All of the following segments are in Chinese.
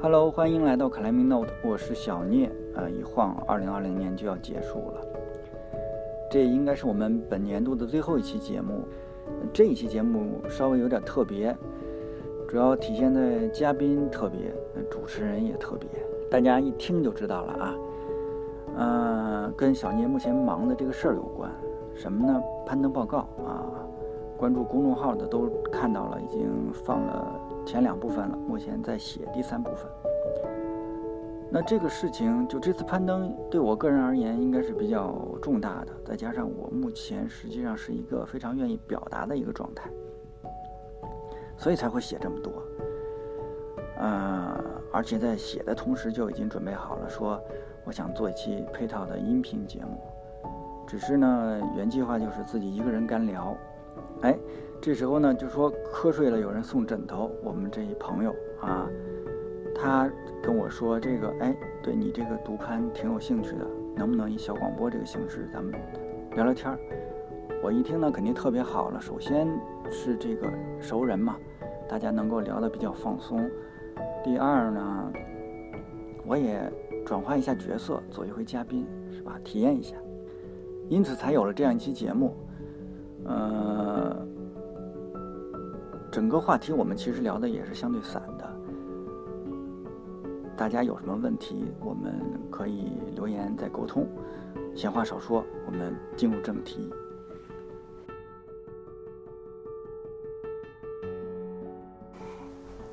Hello，欢迎来到 Climbing Note，我是小聂。呃，一晃，二零二零年就要结束了，这应该是我们本年度的最后一期节目。这一期节目稍微有点特别，主要体现在嘉宾特别，主持人也特别，大家一听就知道了啊。嗯，跟小聂目前忙的这个事儿有关，什么呢？攀登报告啊，关注公众号的都看到了，已经放了。前两部分了，目前在写第三部分。那这个事情，就这次攀登对我个人而言，应该是比较重大的。再加上我目前实际上是一个非常愿意表达的一个状态，所以才会写这么多。嗯，而且在写的同时就已经准备好了，说我想做一期配套的音频节目。只是呢，原计划就是自己一个人干聊。哎。这时候呢，就说瞌睡了，有人送枕头。我们这一朋友啊，他跟我说这个，哎，对你这个读刊挺有兴趣的，能不能以小广播这个形式，咱们聊聊天儿？我一听呢，肯定特别好了。首先是这个熟人嘛，大家能够聊得比较放松。第二呢，我也转换一下角色，做一回嘉宾，是吧？体验一下，因此才有了这样一期节目。呃。整个话题我们其实聊的也是相对散的，大家有什么问题，我们可以留言再沟通。闲话少说，我们进入正题。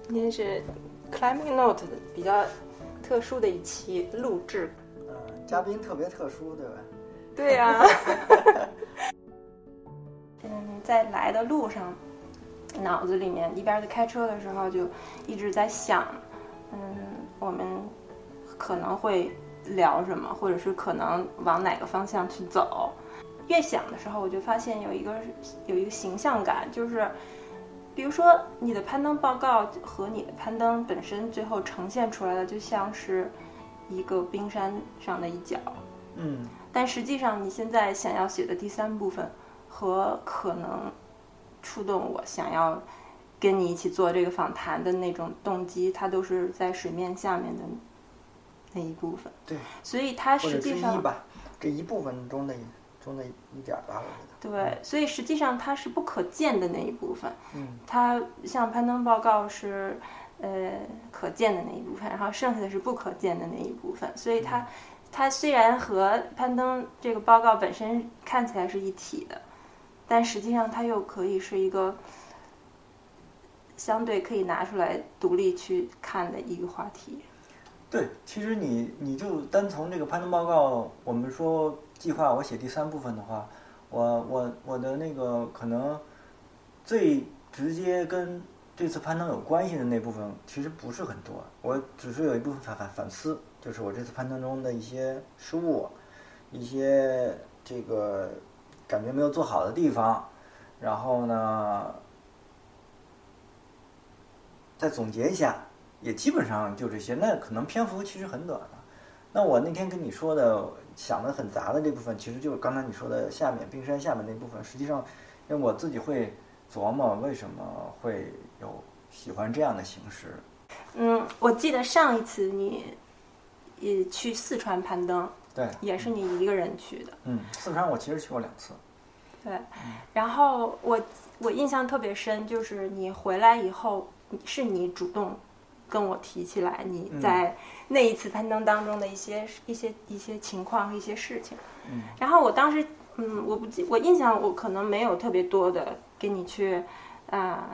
今天是 Climbing Note 比较特殊的一期录制，嗯，嘉宾特别特殊，对吧？对呀。嗯，在来的路上。脑子里面一边在开车的时候就一直在想，嗯，我们可能会聊什么，或者是可能往哪个方向去走。越想的时候，我就发现有一个有一个形象感，就是比如说你的攀登报告和你的攀登本身最后呈现出来的，就像是一个冰山上的一角。嗯。但实际上，你现在想要写的第三部分和可能。触动我想要跟你一起做这个访谈的那种动机，它都是在水面下面的那一部分。对，所以它实际上这一部分中的中的一点吧，我觉得。对，所以实际上它是不可见的那一部分。嗯。它像攀登报告是呃可见的那一部分，然后剩下的是不可见的那一部分。所以它它虽然和攀登这个报告本身看起来是一体的。但实际上，它又可以是一个相对可以拿出来独立去看的一个话题。对，其实你你就单从这个攀登报告，我们说计划我写第三部分的话，我我我的那个可能最直接跟这次攀登有关系的那部分，其实不是很多。我只是有一部分反反反思，就是我这次攀登中的一些失误，一些这个。感觉没有做好的地方，然后呢，再总结一下，也基本上就这些。那可能篇幅其实很短了。那我那天跟你说的想的很杂的这部分，其实就是刚才你说的下面冰山下面那部分。实际上，因为我自己会琢磨为什么会有喜欢这样的形式。嗯，我记得上一次你也去四川攀登。对，也是你一个人去的。嗯，四川我其实去过两次。对，然后我我印象特别深，就是你回来以后，是你主动跟我提起来你在那一次攀登当中的一些一些一些情况和一些事情。嗯，然后我当时，嗯，我不记，我印象我可能没有特别多的跟你去，啊，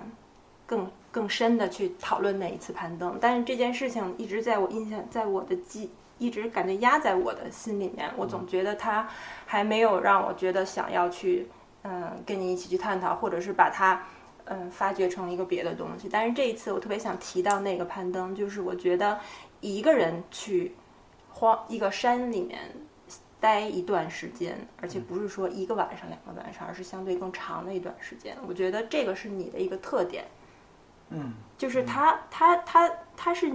更更深的去讨论那一次攀登，但是这件事情一直在我印象，在我的记。一直感觉压在我的心里面，我总觉得它还没有让我觉得想要去，嗯，跟你一起去探讨，或者是把它，嗯，发掘成一个别的东西。但是这一次，我特别想提到那个攀登，就是我觉得一个人去荒一个山里面待一段时间，而且不是说一个晚上、两个晚上，而是相对更长的一段时间。我觉得这个是你的一个特点，嗯，就是他他他他是。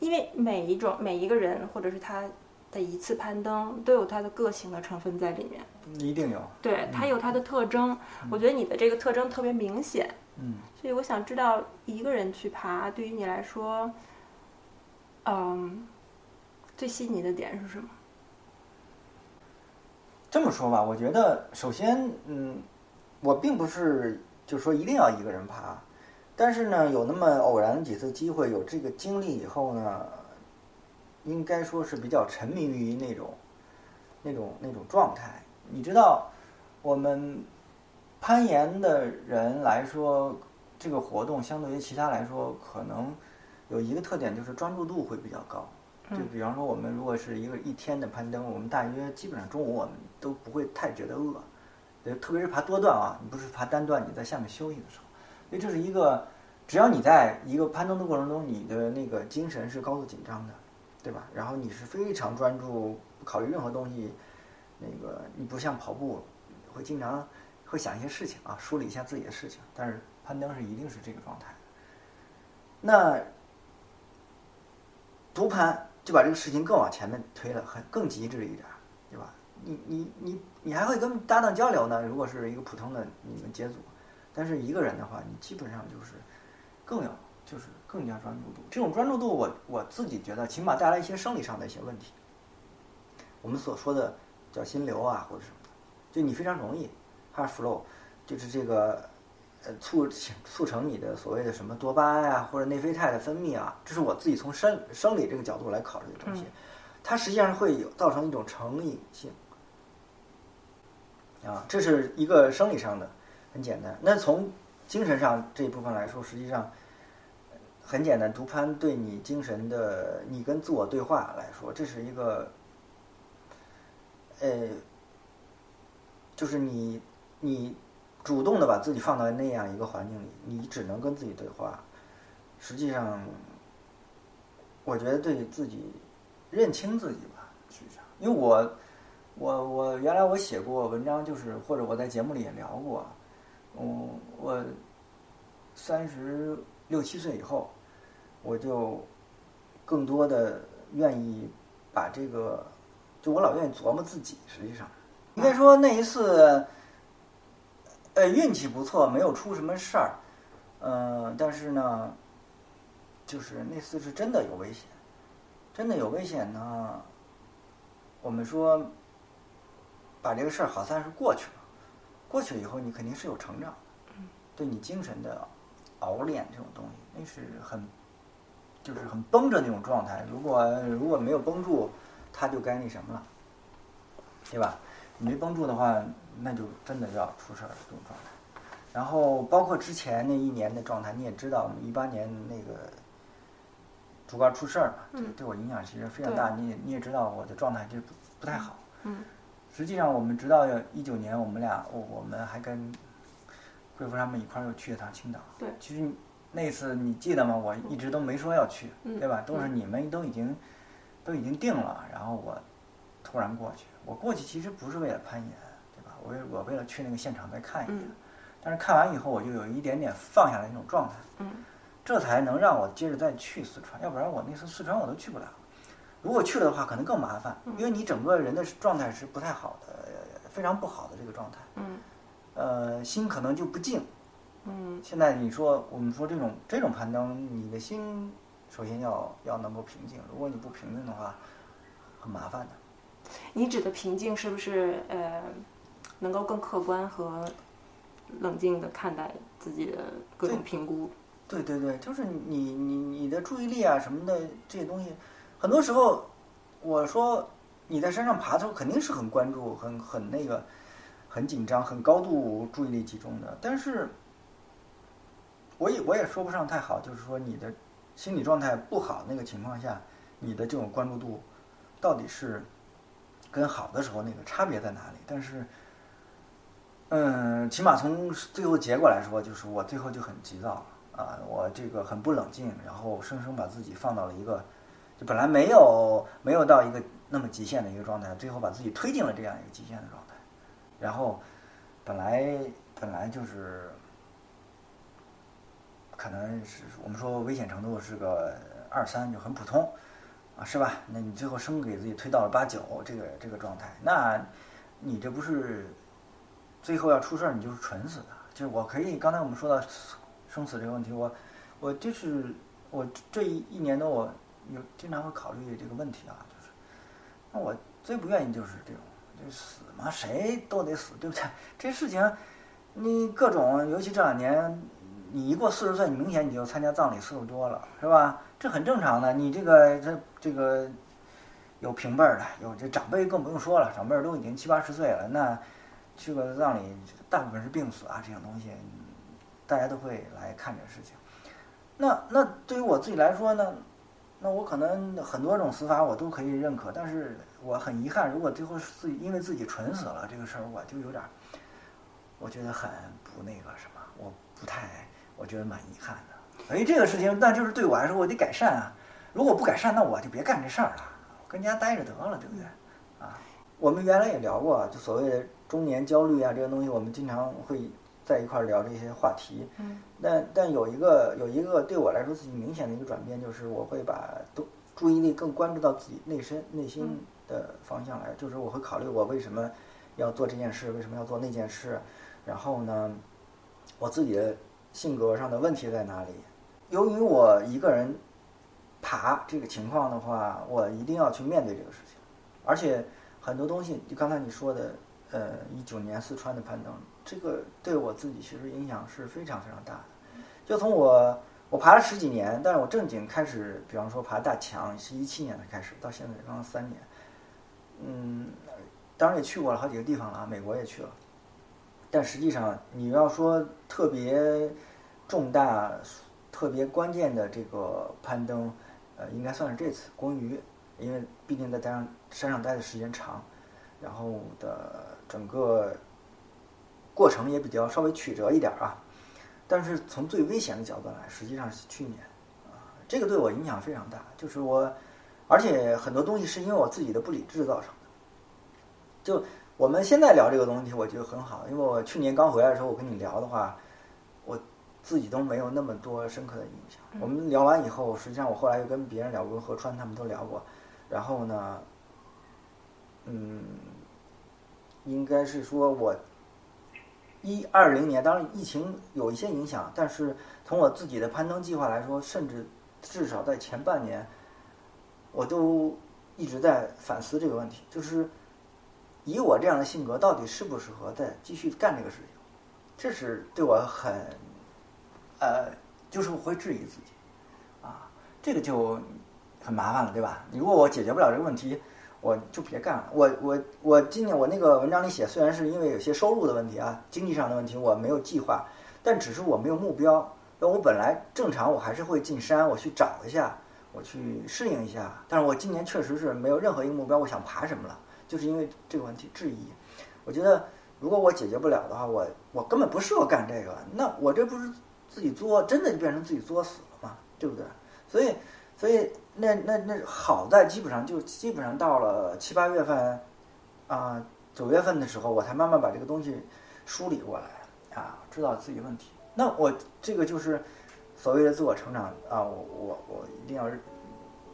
因为每一种每一个人，或者是他的一次攀登，都有他的个性的成分在里面。一定有。对他有他的特征，我觉得你的这个特征特别明显。嗯。所以我想知道，一个人去爬，对于你来说，嗯，最吸引你的点是什么？这么说吧，我觉得首先，嗯，我并不是就说一定要一个人爬，但是呢，有那么偶然几次机会，有这个经历以后呢，应该说是比较沉迷于那种那种那种状态。你知道，我们攀岩的人来说，这个活动相对于其他来说，可能有一个特点，就是专注度会比较高。就比方说，我们如果是一个一天的攀登，我们大约基本上中午我们都不会太觉得饿，呃，特别是爬多段啊，你不是爬单段，你在下面休息的时候，因为这是一个，只要你在一个攀登的过程中，你的那个精神是高度紧张的，对吧？然后你是非常专注，不考虑任何东西，那个你不像跑步，会经常会想一些事情啊，梳理一下自己的事情，但是攀登是一定是这个状态。那独攀。就把这个事情更往前面推了，很更极致一点，对吧？你你你你还会跟搭档交流呢。如果是一个普通的你们节组，但是一个人的话，你基本上就是更要就是更加专注度。这种专注度，我我自己觉得起码带来一些生理上的一些问题。我们所说的叫心流啊，或者什么的，就你非常容易 heart flow，就是这个。呃，促促成你的所谓的什么多巴胺啊，或者内啡肽的分泌啊，这是我自己从生生理这个角度来考虑的东西。它实际上会有造成一种成瘾性啊，这是一个生理上的，很简单。那从精神上这一部分来说，实际上很简单。读攀对你精神的，你跟自我对话来说，这是一个，呃，就是你你。主动的把自己放到那样一个环境里，你只能跟自己对话。实际上，我觉得对自己认清自己吧，实际上，因为我，我我原来我写过文章，就是或者我在节目里也聊过，嗯，我三十六七岁以后，我就更多的愿意把这个，就我老愿意琢磨自己。实际上，应该说那一次。呃，运气不错，没有出什么事儿，嗯，但是呢，就是那次是真的有危险，真的有危险呢。我们说，把这个事儿好算是过去了，过去了以后，你肯定是有成长的，对你精神的熬练这种东西，那是很，就是很绷着那种状态。如果如果没有绷住，他就该那什么了，对吧？你没绷住的话。那就真的要出事儿这种状态，然后包括之前那一年的状态，你也知道，我们一八年那个竹竿出事儿嘛，对我影响其实非常大。你也你也知道我的状态就不不太好。嗯。实际上，我们直到一九年，我们俩我我们还跟贵妇他们一块儿又去了趟青岛。对。其实那次你记得吗？我一直都没说要去，对吧？都是你们都已经都已经定了，然后我突然过去。我过去其实不是为了攀岩。我我为了去那个现场再看一眼，但是看完以后我就有一点点放下来那种状态，嗯这才能让我接着再去四川，要不然我那次四川我都去不了。如果去了的话，可能更麻烦，因为你整个人的状态是不太好的，非常不好的这个状态。嗯，呃，心可能就不静。嗯，现在你说我们说这种这种攀登，你的心首先要要能够平静，如果你不平静的话，很麻烦的。你指的平静是不是呃？能够更客观和冷静的看待自己的各种评估。对对对，就是你你你的注意力啊什么的这些东西，很多时候我说你在山上爬的时候肯定是很关注、很很那个、很紧张、很高度注意力集中的。但是，我也我也说不上太好，就是说你的心理状态不好那个情况下，你的这种关注度到底是跟好的时候那个差别在哪里？但是。嗯，起码从最后结果来说，就是我最后就很急躁啊，我这个很不冷静，然后生生把自己放到了一个，就本来没有没有到一个那么极限的一个状态，最后把自己推进了这样一个极限的状态，然后本来本来就是可能是我们说危险程度是个二三就很普通啊，是吧？那你最后生给自己推到了八九这个这个状态，那你这不是？最后要出事儿，你就是蠢死的。就是我可以，刚才我们说到生死这个问题，我我就是我这一一年多，我有经常会考虑这个问题啊，就是那我最不愿意就是这种，就死嘛，谁都得死，对不对？这事情你各种，尤其这两年，你一过四十岁，你明显你就参加葬礼次数多了，是吧？这很正常的。你这个这这个有平辈儿的，有这长辈更不用说了，长辈儿都已经七八十岁了，那去个葬礼，大部分是病死啊这种东西，大家都会来看这个事情。那那对于我自己来说呢，那我可能很多种死法我都可以认可，但是我很遗憾，如果最后是自己因为自己蠢死了这个事儿，我就有点儿，我觉得很不那个什么，我不太，我觉得蛮遗憾的。所以这个事情，那就是对我来说，我得改善啊。如果不改善，那我就别干这事儿了，跟家待着得了，对不对？啊，我们原来也聊过，就所谓的中年焦虑啊，这个东西，我们经常会在一块儿聊这些话题。嗯。但但有一个有一个对我来说自己明显的一个转变，就是我会把都注意力更关注到自己内身内心的方向来，就是我会考虑我为什么要做这件事，为什么要做那件事，然后呢，我自己的性格上的问题在哪里？由于我一个人爬这个情况的话，我一定要去面对这个事情，而且很多东西，就刚才你说的，呃，一九年四川的攀登，这个对我自己其实影响是非常非常大的。就从我我爬了十几年，但是我正经开始，比方说爬大墙是一七年才开始，到现在刚刚三年，嗯，当然也去过了好几个地方了啊，美国也去了，但实际上你要说特别重大。特别关键的这个攀登，呃，应该算是这次公鱼，因为毕竟在山上山上待的时间长，然后的整个过程也比较稍微曲折一点啊。但是从最危险的角度来，实际上是去年啊，这个对我影响非常大。就是我，而且很多东西是因为我自己的不理智造成的。就我们现在聊这个东西，我觉得很好，因为我去年刚回来的时候，我跟你聊的话，我。自己都没有那么多深刻的印象。我们聊完以后，实际上我后来又跟别人聊过，何川他们都聊过。然后呢，嗯，应该是说我一二零年，当然疫情有一些影响，但是从我自己的攀登计划来说，甚至至少在前半年，我都一直在反思这个问题，就是以我这样的性格，到底适不适合再继续干这个事情？这是对我很。呃，就是我会质疑自己，啊，这个就很麻烦了，对吧？如果我解决不了这个问题，我就别干了。我我我今年我那个文章里写，虽然是因为有些收入的问题啊，经济上的问题，我没有计划，但只是我没有目标。那我本来正常我还是会进山，我去找一下，我去适应一下。但是我今年确实是没有任何一个目标，我想爬什么了，就是因为这个问题质疑。我觉得如果我解决不了的话，我我根本不适合干这个。那我这不是？自己作真的就变成自己作死了嘛，对不对？所以，所以那那那好在基本上就基本上到了七八月份，啊九月份的时候，我才慢慢把这个东西梳理过来啊，知道自己问题。那我这个就是所谓的自我成长啊，我我我一定要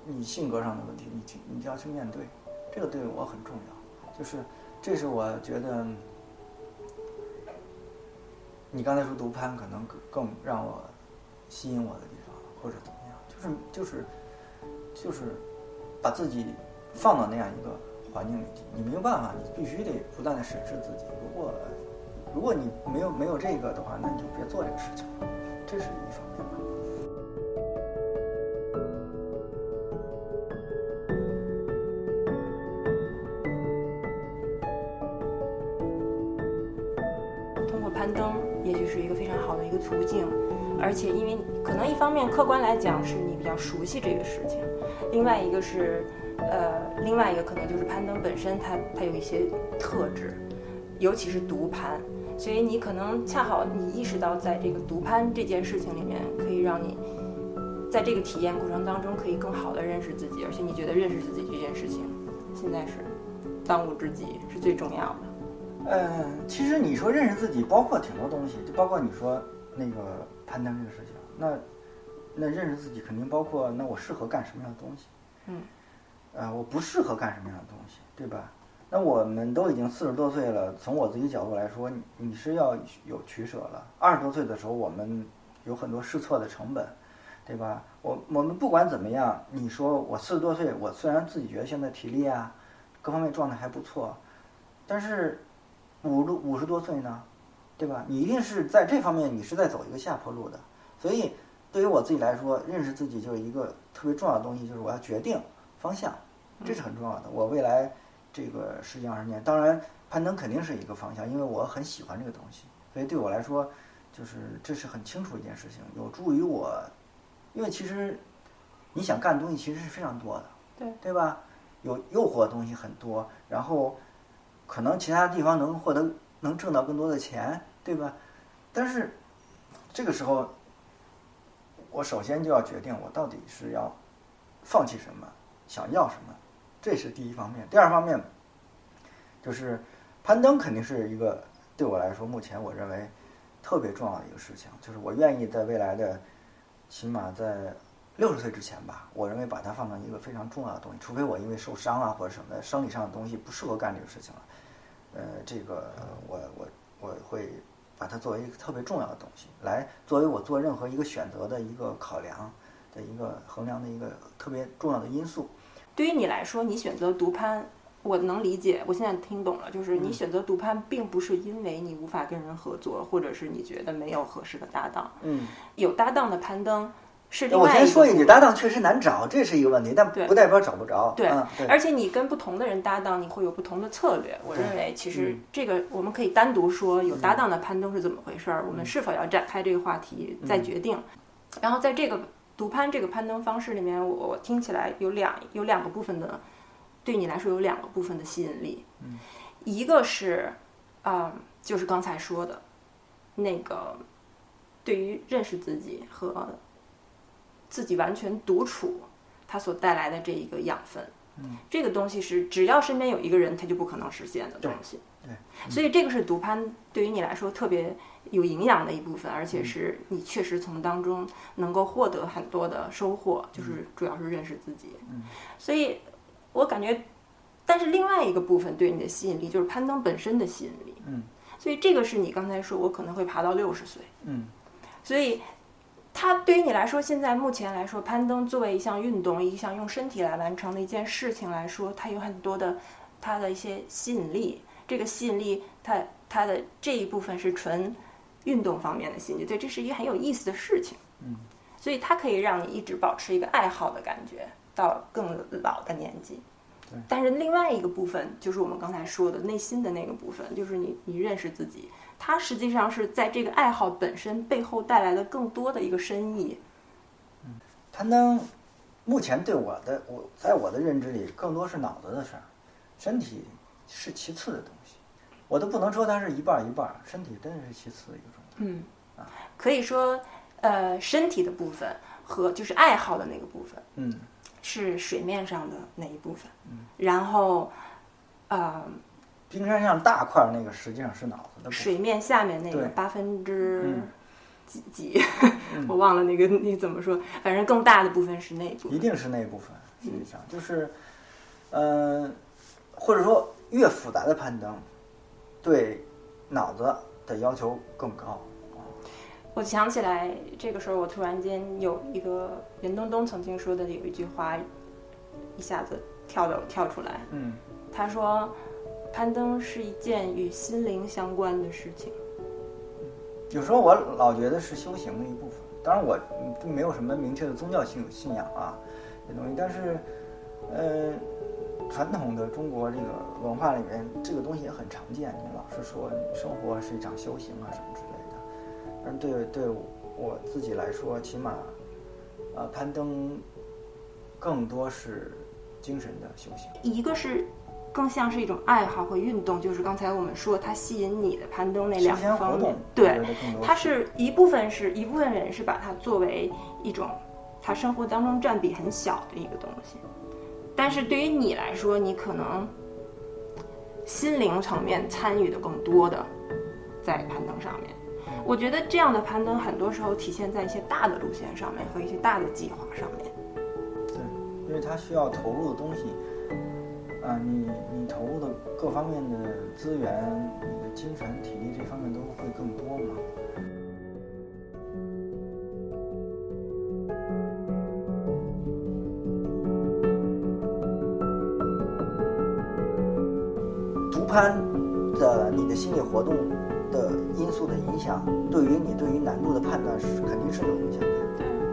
你性格上的问题，你去你就要去面对，这个对我很重要。就是这是我觉得。你刚才说读攀可能更更让我吸引我的地方，或者，就是就是就是把自己放到那样一个环境里，你没有办法，你必须得不断的审视自己。如果如果你没有没有这个的话，那你就别做这个事情，这是一方面吧。途径，而且因为可能一方面客观来讲是你比较熟悉这个事情，另外一个是，呃，另外一个可能就是攀登本身它它有一些特质，尤其是独攀，所以你可能恰好你意识到在这个独攀这件事情里面，可以让你在这个体验过程当中可以更好的认识自己，而且你觉得认识自己这件事情现在是当务之急，是最重要的。嗯，其实你说认识自己，包括挺多东西，就包括你说。那个攀登这个事情，那那认识自己肯定包括那我适合干什么样的东西，嗯，呃，我不适合干什么样的东西，对吧？那我们都已经四十多岁了，从我自己角度来说，你你是要有取舍了。二十多岁的时候，我们有很多试错的成本，对吧？我我们不管怎么样，你说我四十多岁，我虽然自己觉得现在体力啊，各方面状态还不错，但是五五五十多岁呢，对吧？你一定是在这方面你是在走一个下坡路的。所以对于我自己来说，认识自己就是一个特别重要的东西，就是我要决定方向，这是很重要的。我未来这个十几二十年，当然攀登肯定是一个方向，因为我很喜欢这个东西，所以对我来说，就是这是很清楚一件事情，有助于我。因为其实你想干的东西其实是非常多的，对对吧？有诱惑的东西很多，然后可能其他地方能获得能挣到更多的钱，对吧？但是这个时候，我首先就要决定我到底是要放弃什么，想要什么，这是第一方面。第二方面就是攀登肯定是一个对我来说目前我认为特别重要的一个事情，就是我愿意在未来的。起码在六十岁之前吧，我认为把它放到一个非常重要的东西，除非我因为受伤啊或者什么的生理上的东西不适合干这个事情了，呃，这个我我我会把它作为一个特别重要的东西，来作为我做任何一个选择的一个考量的一个衡量的一个特别重要的因素。对于你来说，你选择独攀。我能理解，我现在听懂了，就是你选择独攀，并不是因为你无法跟人合作，或者是你觉得没有合适的搭档。嗯，有搭档的攀登是另外一我先说一句，搭档确实难找，这是一个问题，但不代表找不着。对，对，而且你跟不同的人搭档，你会有不同的策略。我认为，其实这个我们可以单独说有搭档的攀登是怎么回事儿，我们是否要展开这个话题再决定。然后在这个独攀这个攀登方式里面，我我听起来有两有两个部分的。对你来说有两个部分的吸引力，嗯一个是，啊，就是刚才说的，那个对于认识自己和自己完全独处，它所带来的这一个养分，嗯这个东西是只要身边有一个人，他就不可能实现的东西。对，所以这个是独攀对于你来说特别有营养的一部分，而且是你确实从当中能够获得很多的收获，就是主要是认识自己。嗯，所以。我感觉，但是另外一个部分对你的吸引力就是攀登本身的吸引力。嗯，所以这个是你刚才说我可能会爬到六十岁。嗯，所以它对于你来说，现在目前来说，攀登作为一项运动，一项用身体来完成的一件事情来说，它有很多的它的一些吸引力。这个吸引力，它它的这一部分是纯运动方面的吸引力，对，这是一个很有意思的事情。嗯，所以它可以让你一直保持一个爱好的感觉。到更老的年纪，但是另外一个部分就是我们刚才说的内心的那个部分，就是你你认识自己，它实际上是在这个爱好本身背后带来的更多的一个深意。嗯，攀登目前对我的我在我的认知里更多是脑子的事儿，身体是其次的东西，我都不能说它是一半一半，身体真的是其次的一个状态。嗯，啊，可以说呃身体的部分和就是爱好的那个部分，嗯。是水面上的那一部分，嗯，然后，呃，冰山上大块那个实际上是脑子的。水面下面那个八分之几几，我忘了那个那怎么说，反正更大的部分是那部分。一定是那部分，实际上就是，呃，或者说越复杂的攀登，对脑子的要求更高。我想起来，这个时候我突然间有一个任东东曾经说的有一句话，一下子跳到跳出来。嗯，他说，攀登是一件与心灵相关的事情。有时候我老觉得是修行的一部分，当然我并没有什么明确的宗教信信仰啊，这东西。但是，呃，传统的中国这个文化里面，这个东西也很常见。你老是说生活是一场修行啊什么之类的。但对对我自己来说，起码，呃，攀登更多是精神的修行。一个是更像是一种爱好和运动，就是刚才我们说它吸引你的攀登那两个方面。对，它是一部分是一部分人是把它作为一种他生活当中占比很小的一个东西，但是对于你来说，你可能心灵层面参与的更多的在攀登上面。我觉得这样的攀登很多时候体现在一些大的路线上面和一些大的计划上面。对，因为它需要投入的东西，啊，你你投入的各方面的资源，你的精神体力这方面都会更多嘛。独攀的你的心理活动的因素的影响，对于你对于难度的判断是肯定是有影响的，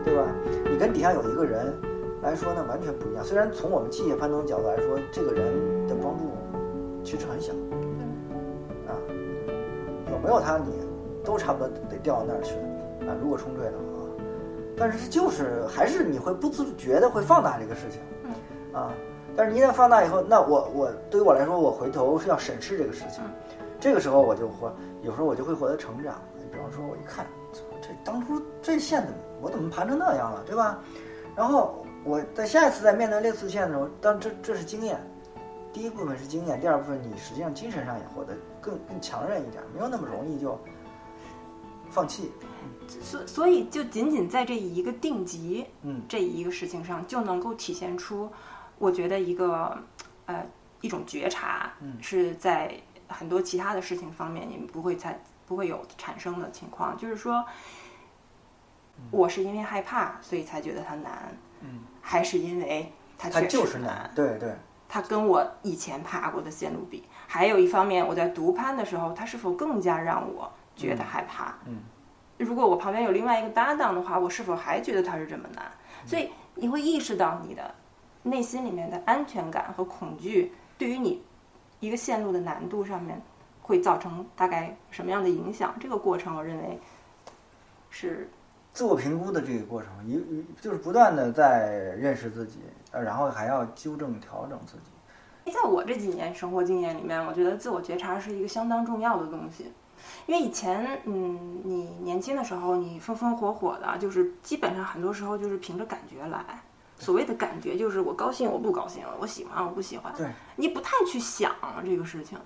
对吧？你跟底下有一个人。来说呢，完全不一样。虽然从我们器械攀登角度来说，这个人的帮助其实很小啊，有没有他你都差不多得掉到那儿去啊。如果冲坠的话。但是就是还是你会不自觉的会放大这个事情，嗯，啊，但是你一旦放大以后，那我我对于我来说，我回头是要审视这个事情，这个时候我就会有时候我就会获得成长。你比方说，我一看，这当初这线怎么我怎么盘成那样了，对吧？然后我在下一次在面对类似线的时候，当这这是经验，第一部分是经验，第二部分你实际上精神上也活得更更强韧一点，没有那么容易就放弃。所所以就仅仅在这一个定级，嗯，这一个事情上就能够体现出，我觉得一个呃一种觉察，嗯，是在很多其他的事情方面你们不会在不会有产生的情况，就是说，我是因为害怕所以才觉得它难，嗯，还是因为它它确就是难实难，，对对，它跟我以前爬过的线路比，还有一方面我在独攀的时候，它是否更加让我觉得害怕，嗯。如果我旁边有另外一个搭档的话，我是否还觉得它是这么难？所以你会意识到你的内心里面的安全感和恐惧，对于你一个线路的难度上面会造成大概什么样的影响？这个过程，我认为是自我评估的这个过程，一一就是不断的在认识自己，呃，然后还要纠正调整自己。在我这几年生活经验里面，我觉得自我觉察是一个相当重要的东西。因为以前，嗯，你年轻的时候，你风风火火的，就是基本上很多时候就是凭着感觉来。所谓的感觉就是我高兴，我不高兴，我喜欢，我不喜欢。对，你不太去想这个事情。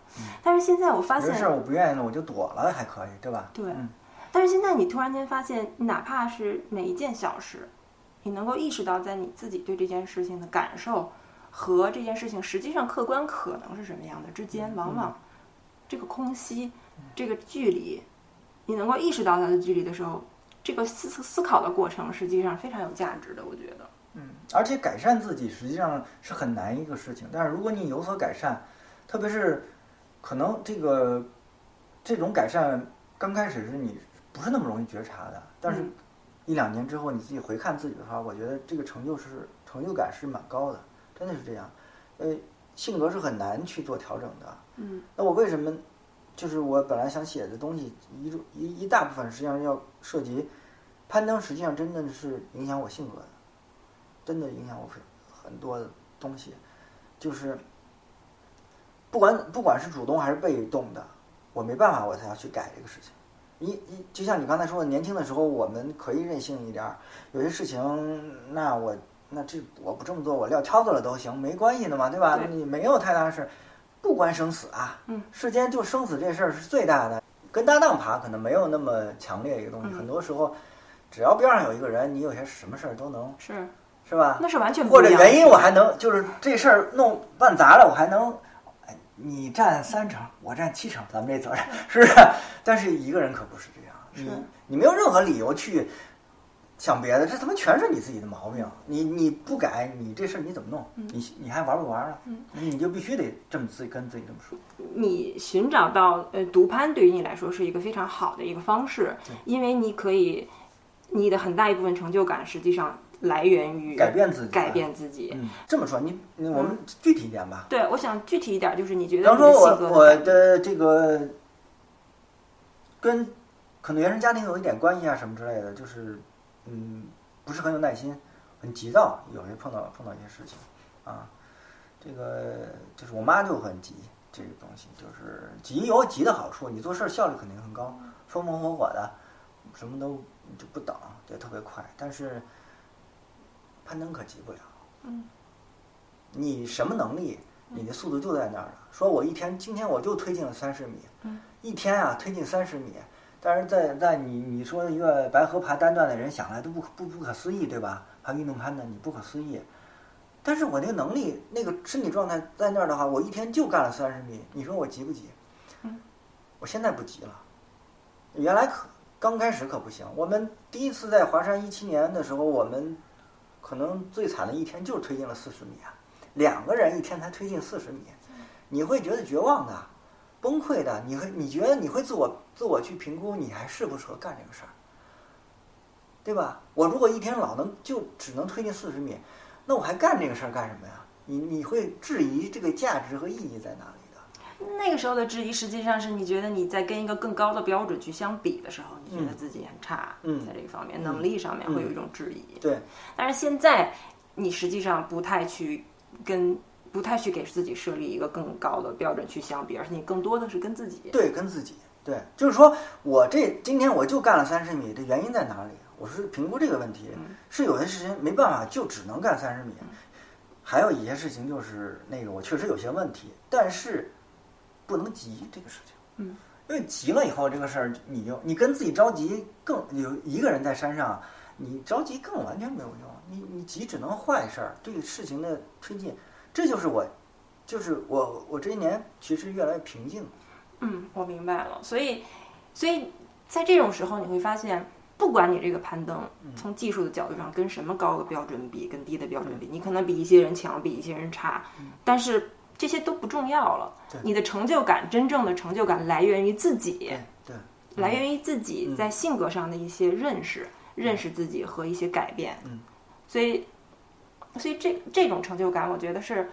但是现在我发现，没事儿我不愿意了，我就躲了，还可以，对吧？对。嗯但是现在你突然间发现，哪怕是每一件小事，你能够意识到，在你自己对这件事情的感受和这件事情实际上客观可能是什么样的之间，往往这个空隙。这个距离，你能够意识到它的距离的时候，这个思思考的过程实际上非常有价值的，我觉得。嗯，而且改善自己实际上是很难一个事情，但是如果你有所改善，特别是可能这个这种改善刚开始是你不是那么容易觉察的，但是一两年之后你自己回看自己的话，我觉得这个成就是成就感是蛮高的，真的是这样。呃，性格是很难去做调整的。嗯，那我为什么？就是我本来想写的东西，一一一大部分实际上要涉及攀登，实际上真的是影响我性格的，真的影响我很很多的东西。就是不管不管是主动还是被动的，我没办法，我才要去改这个事情。一一就像你刚才说的，年轻的时候我们可以任性一点儿，有些事情那我那这我不这么做，我撂挑子了都行，没关系的嘛，对吧？对你没有太大事。不关生死啊，嗯，世间就生死这事儿是最大的。跟搭档爬可能没有那么强烈一个东西，嗯很多时候，只要边上有一个人，你有些什么事儿都能，是是吧？那是完全不或者原因我还能就是这事儿弄办砸了，我还能，哎，你占三成，我占七成，咱们这责任 是不是？但是一个人可不是这样，你是你没有任何理由去想别的，这他妈全是你自己的毛病。你你不改，你这事儿你怎么弄？你你还玩不玩了？嗯你就必须得这么自己跟自己这么说。你寻找到呃独攀对于你来说是一个非常好的一个方式，因为你可以，你的很大一部分成就感实际上来源于改变自己，改变自己。嗯，这么说，你你我们具体一点吧。对，我想具体一点，就是你觉比得方说我你的性格我的这个跟可能原生家庭有一点关系啊，什么之类的，就是嗯，不是很有耐心，很急躁，有些碰到碰到一些事情啊，这个就是我妈就很急，这个东西就是急有急的好处，你做事儿效率肯定很高，风风火火的，什么都就不等，也特别快，但是攀登可急不了。嗯，你什么能力，你的速度就在那儿了。说我一天今天我就推进了三十米，嗯，一天啊推进三十米，但是在在你你说一个白河爬单段的人想来都不不不可思议，对吧？爬运动攀的你不可思议，但是我那个能力那个身体状态在那儿的话，我一天就干了三十米，你说我急不急？嗯，我现在不急了，原来可刚开始可不行。我们第一次在华山一七年的时候，我们可能最惨的一天就是推进了四十米啊，两个人一天才推进四十米，你会觉得绝望的。崩溃的。你会你觉得你会自我自我去评估，你还适不适合干这个事儿，对吧？我如果一天老能就只能推进四十米，那我还干这个事儿干什么呀？你你会质疑这个价值和意义在哪？那个时候的质疑，实际上是你觉得你在跟一个更高的标准去相比的时候，你觉得自己很差，嗯在这个方面能力上面会有一种质疑。对，但是现在你实际上不太去跟不太去给自己设立一个更高的标准去相比，而是你更多的是跟自己。对，跟自己，对，就是说我这今天我就干了三十米，这原因在哪里？我是评估这个问题，是有些事情没办法，就只能干三十米，还有一些事情就是那个我确实有些问题，但是不能急这个事情，嗯，因为急了以后这个事儿，你就你跟自己着急更有一个人在山上，你着急更完全没有用，你你急只能坏事儿，对事情的推进，这就是我，就是我我这一年其实越来越平静。嗯，我明白了。所以，所以在这种时候，你会发现，不管你这个攀登从技术的角度上跟什么高的标准比，跟低的标准比，你可能比一些人强，比一些人差，但是这些都不重要了。你的成就感，真正的成就感来源于自己，对，来源于自己在性格上的一些认识，认识自己和一些改变。嗯，所以，所以这这种成就感，我觉得是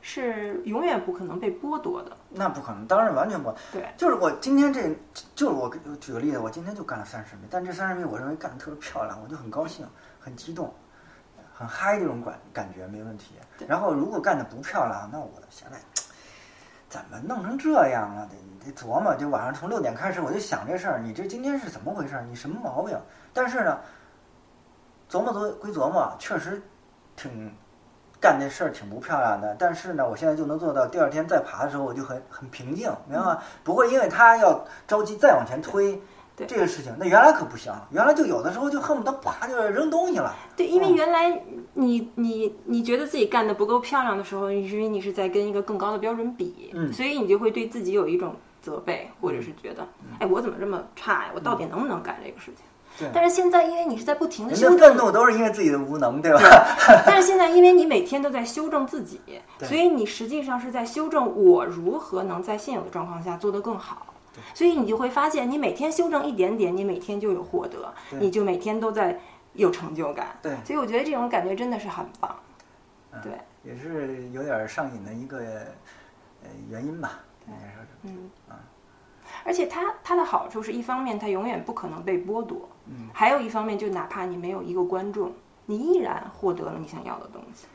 是永远不可能被剥夺的。那不可能，当然完全不。对，就是我今天这，就是我举个例子，我今天就干了三十米，但这三十米我认为干得特别漂亮，我就很高兴，很激动，很嗨，这种感感觉没问题。然后如果干的不漂亮，那我现在怎么弄成这样了？得得琢磨。就晚上从六点开始，我就想这事儿，你这今天是怎么回事？你什么毛病？但是呢，琢磨琢归琢磨，确实挺。干这事儿挺不漂亮的，但是呢，我现在就能做到。第二天再爬的时候，我就很很平静，明白吗？不会因为他要着急再往前推这个事情。那原来可不行，原来就有的时候就恨不得啪就扔东西了。对，因为原来你你你觉得自己干的不够漂亮的时候，因为你是在跟一个更高的标准比，嗯，所以你就会对自己有一种责备，或者是觉得，哎，我怎么这么差呀？我到底能不能干这个事情？但是现在，因为你是在不停的修正，愤怒都是因为自己的无能，对吧？但是现在，因为你每天都在修正自己，所以你实际上是在修正我如何能在现有的状况下做得更好。所以你就会发现，你每天修正一点点，你每天就有获得，你就每天都在有成就感。对，所以我觉得这种感觉真的是很棒。对，也是有点上瘾的一个呃原因吧，应该说是。嗯啊。而且它它的好处是一方面，它永远不可能被剥夺；嗯，还有一方面，就哪怕你没有一个观众，你依然获得了你想要的东西。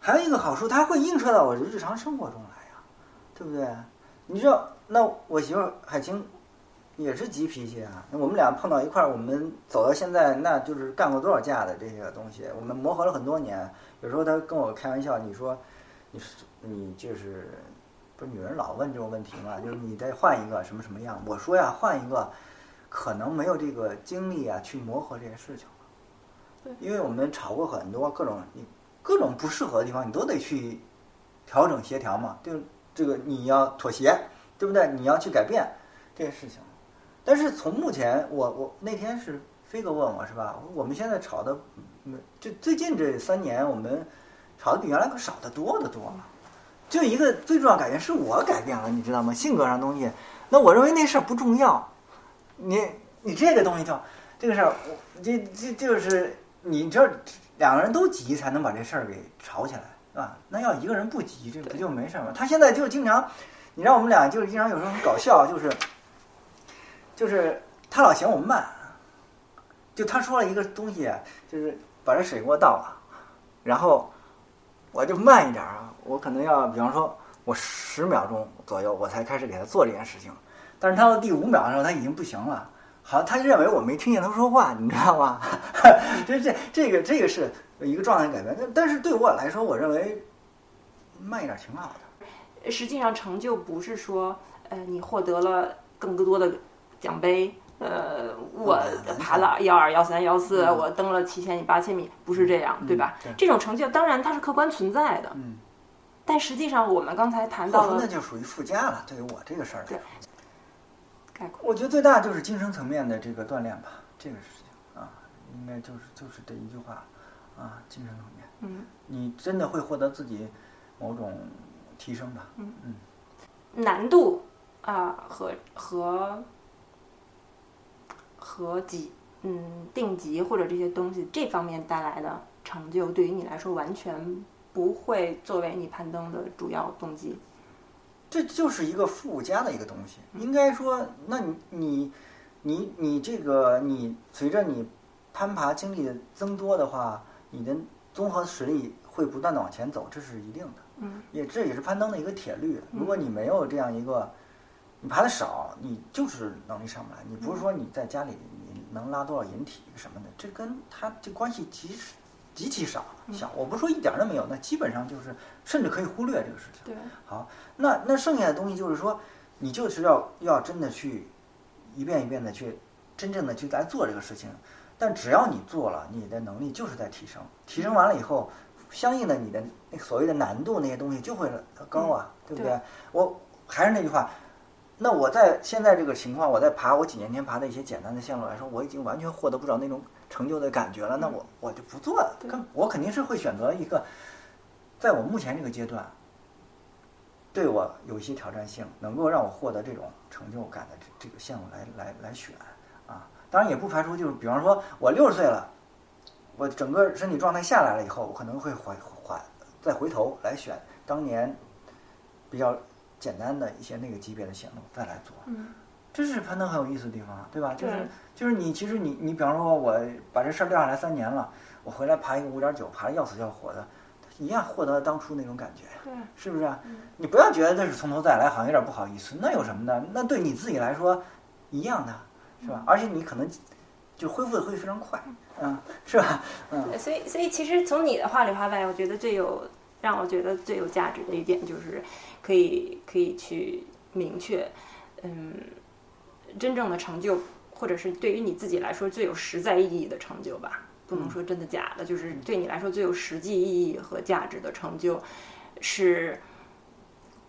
还有一个好处，它会映射到我的日常生活中来呀，对不对？你知道，那我媳妇海清也是急脾气啊。我们俩碰到一块儿，我们走到现在，那就是干过多少架的这些东西，我们磨合了很多年。有时候她跟我开玩笑，你说，你是你就是。不是女人老问这种问题嘛？就是你再换一个什么什么样？我说呀，换一个，可能没有这个精力啊，去磨合这些事情了。对，因为我们吵过很多各种你各种不适合的地方，你都得去调整协调嘛。就这个你要妥协，对不对？你要去改变这些事情。但是从目前，我我那天是飞哥问我是吧？我们现在吵的，就最近这三年，我们吵的比原来可少得多得多了。就一个最重要改变是我改变了，你知道吗？性格上东西，那我认为那事儿不重要。你你这个东西就这个事儿，这这就是你这两个人都急才能把这事儿给吵起来，是吧？那要一个人不急，这不就没事儿吗？他现在就经常，你让我们俩就是经常有时候很搞笑，就是就是他老嫌我慢，就他说了一个东西，就是把这水给我倒了，然后我就慢一点啊。我可能要，比方说，我十秒钟左右，我才开始给他做这件事情，但是他到第五秒的时候，他已经不行了。好像，他认为我没听见他说话，你知道吗？这这这个这个是一个状态改变。但但是对我来说，我认为慢一点挺好的。实际上，成就不是说，呃，你获得了更多的奖杯。呃，我爬了幺二幺三幺四，我登了七千米八千米，不是这样，对吧？这种成就当然它是客观存在的。嗯。但实际上，我们刚才谈到了，那就属于附加了。对于我这个事儿，对，概括，我觉得最大就是精神层面的这个锻炼吧。这个事情啊，应该就是就是这一句话啊，精神层面。嗯，你真的会获得自己某种提升吧？嗯嗯，难度啊和和和级嗯定级或者这些东西这方面带来的成就，对于你来说完全不会作为你攀登的主要动机。这就是一个附加的一个东西。应该说，那你你你你这个你随着你攀爬经历的增多的话，你的综合实力会不断的往前走，这是一定的。嗯，也这也是攀登的一个铁律。如果你没有这样一个，你爬的少，你就是能力上不来。你不是说你在家里你能拉多少引体什么的，这跟他这关系极极其少小。我不是说一点儿都没有，那基本上就是甚至可以忽略这个事情。对，好，那那剩下的东西就是说，你就是要要真的去一遍一遍的去真正的去来做这个事情。但只要你做了，你的能力就是在提升，提升完了以后，相应的你的那个所谓的难度那些东西就会高啊，对不对？我还是那句话，那我在现在这个情况，我在爬我几年前爬的一些简单的线路来说，我已经完全获得不着那种成就的感觉了。那我我就不做了，更我肯定是会选择一个，在我目前这个阶段，对我有一些挑战性，能够让我获得这种成就感的这这个线路来来来选啊。当然也不排除就是，比方说我六十岁了，我整个身体状态下来了以后，我可能会缓缓再回头来选当年比较简单的一些那个级别的线路再来做。嗯，这是攀登很有意思的地方，对吧？就是就是你其实你你比方说我把这事儿撂下来三年了，我回来爬一个五点九，爬的要死要活的，一样获得当初那种感觉，对，是不是？你不要觉得这是从头再来，好像有点不好意思，那有什么呢？那对你自己来说一样的。是吧？而且你可能就恢复的会非常快，嗯，是吧？嗯。所以，所以其实从你的话里话外，我觉得最有让我觉得最有价值的一点，就是可以可以去明确，嗯，真正的成就，或者是对于你自己来说最有实在意义的成就吧。不能说真的假的，就是对你来说最有实际意义和价值的成就，是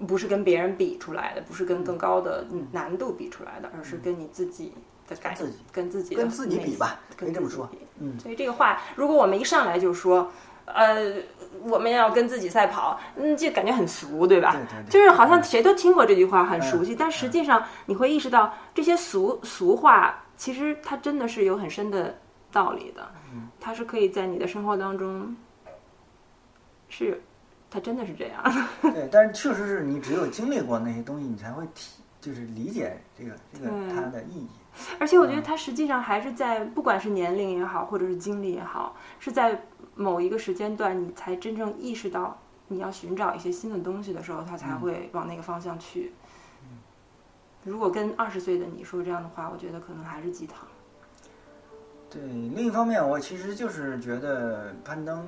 不是跟别人比出来的？不是跟更高的难度比出来的，而是跟你自己。的感自己跟自己跟自己比吧，可以这么说。嗯，所以这个话，如果我们一上来就说，呃，我们要跟自己赛跑，嗯，就感觉很俗，对吧？对对对。就是好像谁都听过这句话，很熟悉。但实际上，你会意识到这些俗俗话，其实它真的是有很深的道理的。嗯。它是可以在你的生活当中，是，它真的是这样。对，但是确实是你只有经历过那些东西，你才会体，就是理解这个这个它的意义。而且我觉得他实际上还是在，不管是年龄也好，或者是经历也好，是在某一个时间段，你才真正意识到你要寻找一些新的东西的时候，他才会往那个方向去。如果跟二十岁的你说这样的话，我觉得可能还是鸡汤。对，另一方面，我其实就是觉得攀登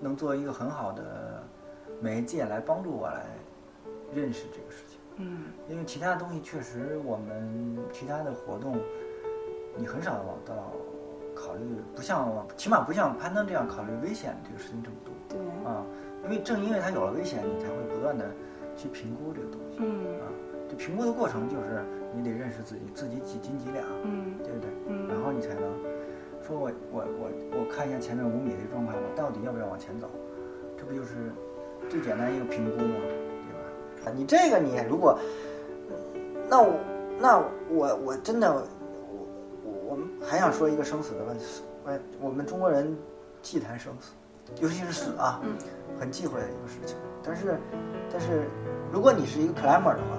能做一个很好的媒介，来帮助我来认识这个事情。嗯，因为其他的东西确实，我们其他的活动，你很少往到考虑，不像起码不像攀登这样考虑危险这个事情这么多。对啊，因为正因为它有了危险，你才会不断的去评估这个东西。嗯啊，这评估的过程就是你得认识自己，自己几斤几两，嗯，对不对？嗯，然后你才能说我我我我看一下前面五米的状况，我到底要不要往前走？这不就是最简单一个评估吗？你这个你如果，那我那我我真的我我我们还想说一个生死的问题，哎，我们中国人忌谈生死，尤其是死啊，很忌讳的一个事情。但是但是如果你是一个 climber 的话，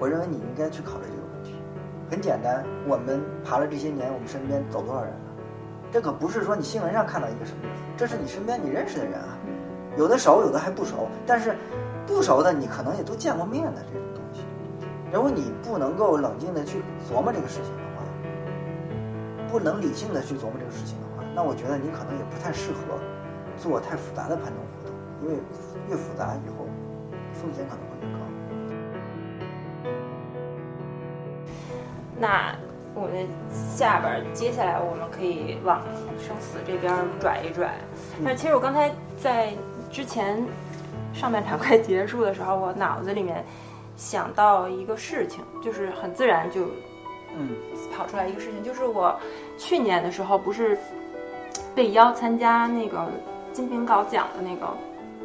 我认为你应该去考虑这个问题。很简单，我们爬了这些年，我们身边走多少人了？这可不是说你新闻上看到一个什么人，这是你身边你认识的人啊，有的熟，有的还不熟，但是。不熟的你可能也都见过面的这种东西，如果你不能够冷静的去琢磨这个事情的话，不能理性的去琢磨这个事情的话，那我觉得你可能也不太适合做太复杂的盘中活动，因为越复杂以后风险可能会越高。那我们下边接下来我们可以往生死这边拽一拽，那其实我刚才在之前。上半场快结束的时候，我脑子里面想到一个事情，就是很自然就，嗯，跑出来一个事情，就是我去年的时候不是被邀参加那个金瓶稿奖的那个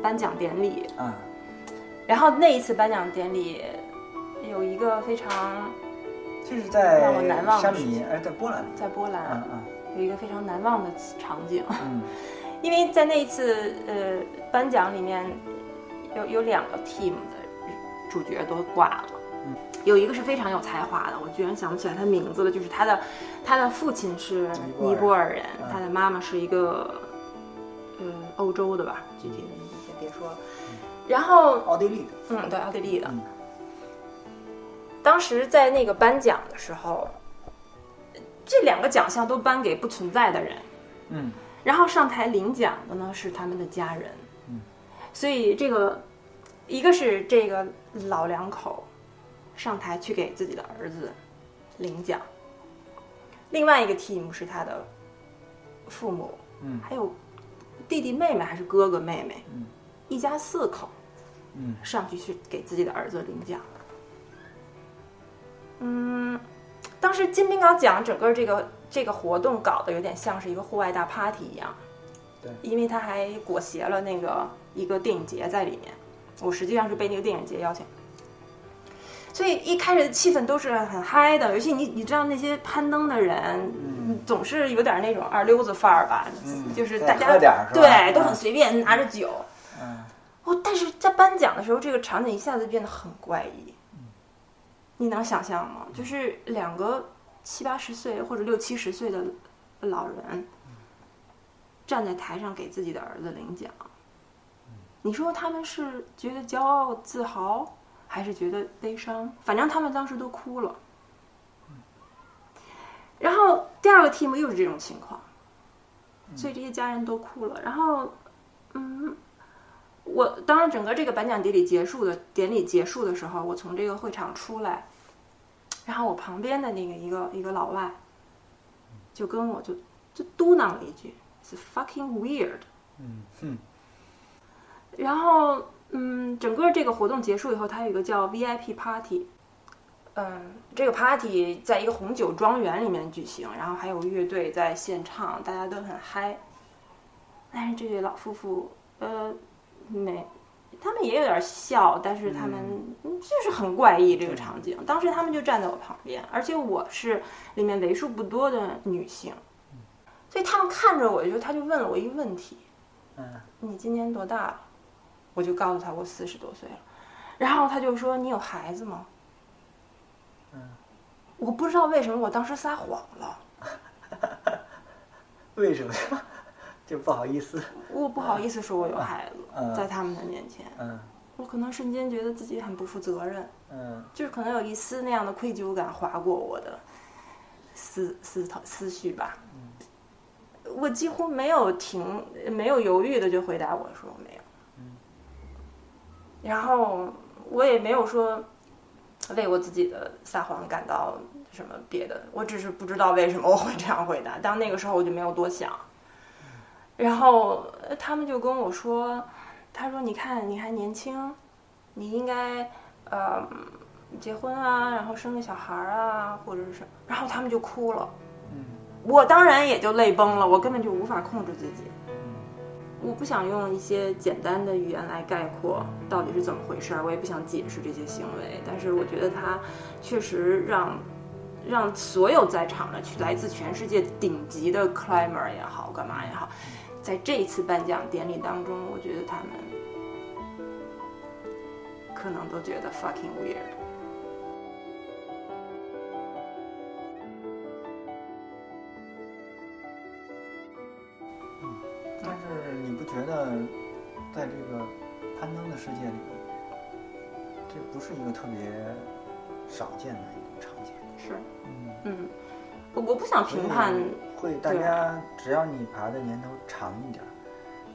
颁奖典礼，嗯，然后那一次颁奖典礼，有一个非常就是在让我难忘的哎，在波兰。在波兰、嗯嗯。有一个非常难忘的场景，嗯。因为在那一次呃颁奖里面有有两个 team 的主角都挂了。嗯有一个是非常有才华的，我居然想不起来他名字了。就是他的，他的父亲是尼泊尔人，嗯他的妈妈是一个，呃，欧洲的吧，具体的先别说了。然后，奥地利的。嗯，对，奥地利的。嗯当时在那个颁奖的时候，这两个奖项都颁给不存在的人，嗯然后上台领奖的呢是他们的家人，嗯，所以这个一个是这个老两口上台去给自己的儿子领奖，另外一个 team 是他的父母，嗯还有弟弟妹妹还是哥哥妹妹，嗯一家四口嗯上去去给自己的儿子领奖。嗯，当时金冰镐奖整个这个这个活动搞得有点像是一个户外大 party 一样，对，因为他还裹挟了那个一个电影节在里面，我实际上是被那个电影节邀请，所以一开始的气氛都是很嗨的，尤其你你知道那些攀登的人，嗯总是有点那种二溜子范儿吧，嗯就是大家对都嗯很随便，拿着酒。嗯哦，但是在颁奖的时候，这个场景一下子变得很怪异。你能想象吗？就是两个七八十岁或者六七十岁的老人站在台上给自己的儿子领奖，你说他们是觉得骄傲自豪，还是觉得悲伤？反正他们当时都哭了。然后第二个 team 又是这种情况，所以这些家人都哭了。然后，嗯，我当然整个这个颁奖典礼结束的典礼结束的时候，我从这个会场出来，然后我旁边的那个一个一个老外，就跟我就就嘟囔了一句：“It's fucking weird。”嗯嗯然后，嗯，整个这个活动结束以后，它有一个叫 VIP party，嗯，这个 party 在一个红酒庄园里面举行，然后还有乐队在现唱，大家都很嗨。但是这对老夫妇，呃，没，他们也有点笑，但是他们嗯就是很怪异这个场景。当时他们就站在我旁边，而且我是里面为数不多的女性，所以他们看着我就，他就问了我一个问题。嗯你今年多大了？我就告诉他我四十多岁了，然后他就说你有孩子吗？嗯，我不知道为什么我当时撒谎了，为什么呀？就不好意思。我不好意思说我有孩子，嗯在他们的面前，嗯我可能瞬间觉得自己很不负责任，嗯就是可能有一丝那样的愧疚感划过我的思思头思绪吧。我几乎没有停，没有犹豫的就回答我说没有。然后我也没有说为我自己的撒谎感到什么别的，我只是不知道为什么我会这样回答。当那个时候我就没有多想。然后呃他们就跟我说，他说你看你还年轻，你应该呃结婚啊，然后生个小孩儿啊，或者是什么，然后他们就哭了。嗯我当然也就泪崩了，我根本就无法控制自己。我不想用一些简单的语言来概括到底是怎么回事儿，我也不想解释这些行为，但是我觉得它确实让让所有在场的来自全世界顶级的 climber 也好，干嘛也好，在这一次颁奖典礼当中，我觉得他们可能都觉得 fucking weird。觉得，在这个攀登的世界里，这不是一个特别少见的一种场景？是，嗯，嗯，我我不想评判，会大家只要你爬的年头长一点儿，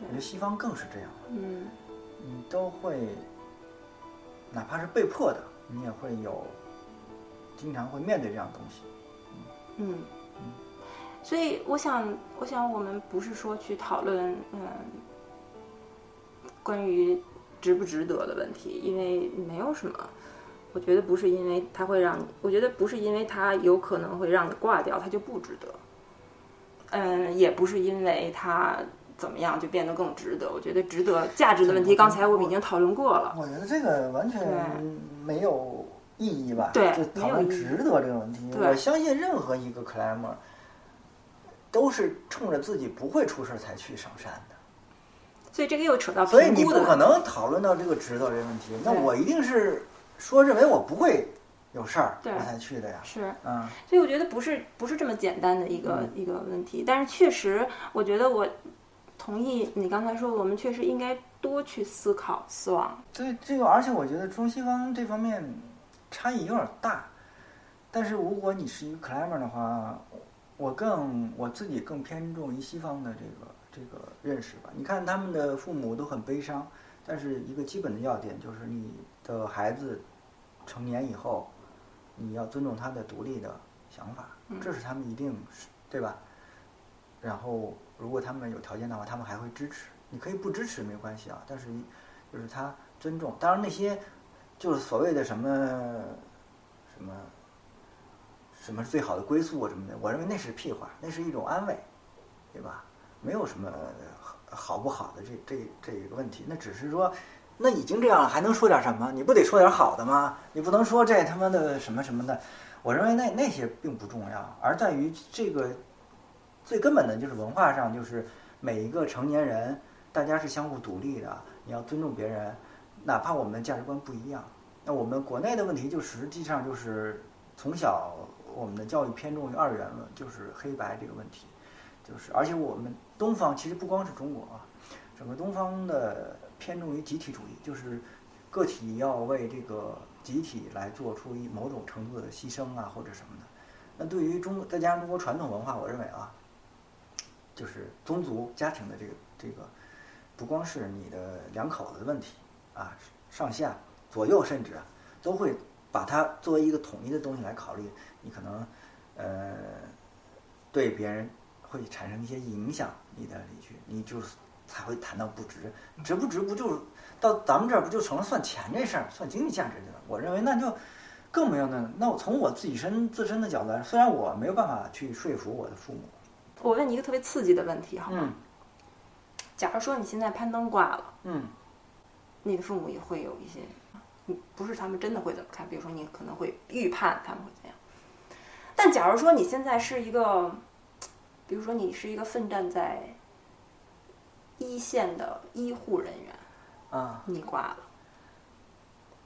我觉得西方更是这样，嗯。你都会，哪怕是被迫的，你也会有，经常会面对这样的东西。嗯，所以我想，我想我们不是说去讨论，嗯，关于值不值得的问题，因为没有什么。我觉得不是因为它会让你，我觉得不是因为它有可能会让你挂掉，它就不值得。嗯，也不是因为它怎么样就变得更值得。我觉得值得价值的问题，刚才我们已经讨论过了。我觉得这个完全没有意意义吧？对就讨论值得这个问题。我相信任何一个 climber 都是冲着自己不会出事才去上山的。所以这个又扯到所以你不可能讨论到这个值得这个问题。那我一定是说认为我不会有事儿，我才去的呀。是，嗯。所以我觉得不是不是这么简单的一个一个问题，但是确实，我觉得我同意你刚才说，我们确实应该多去思考死亡。对这个，而且我觉得中西方这方面差异有点大。但是如果你是一个 climber 的话，我更我自己更偏重于西方的这个。这个认识吧，你看他们的父母都很悲伤，但是一个基本的要点就是你的孩子成年以后，你要尊重他的独立的想法，这是他们一定是对吧？然后如果他们有条件的话，他们还会支持，你可以不支持没关系啊，但是就是他尊重。当然那些就是所谓的什么什么什么最好的归宿啊什么的，我认为那是屁话，那是一种安慰，对吧？没有什么好不好的这这这一个问题，那只是说，那已经这样了，还能说点什么？你不得说点好的吗？你不能说这他妈的什么什么的。我认为那那些并不重要，而在于这个最根本的就是文化上，就是每一个成年人，大家是相互独立的，你要尊重别人，哪怕我们的价值观不一样。那我们国内的问题就实际上就是从小我们的教育偏重于二元论，就是黑白这个问题。就是，而且我们东方其实不光是中国啊，整个东方的偏重于集体主义，就是个体要为这个集体来做出一某种程度的牺牲啊，或者什么的。那对于中再加上中国传统文化，我认为啊，就是宗族家庭的这个这个，不光是你的两口子的问题啊，上下左右甚至都会把它作为一个统一的东西来考虑。你可能呃对别人。会产生一些影响你的离去，你就才会谈到不值，值不值不就到咱们这儿不就成了算钱这事儿，算经济价值去了？我认为那就更没有那那我从我自己身自身的角度来，虽然我没有办法去说服我的父母，我问你一个特别刺激的问题，好吗？假如说你现在攀登挂了，嗯，你的父母也会有一些，不是他们真的会怎么看？比如说你可能会预判他们会怎样，但假如说你现在是一个。比如说，你是一个奋战在一线的医护人员，啊，你挂了。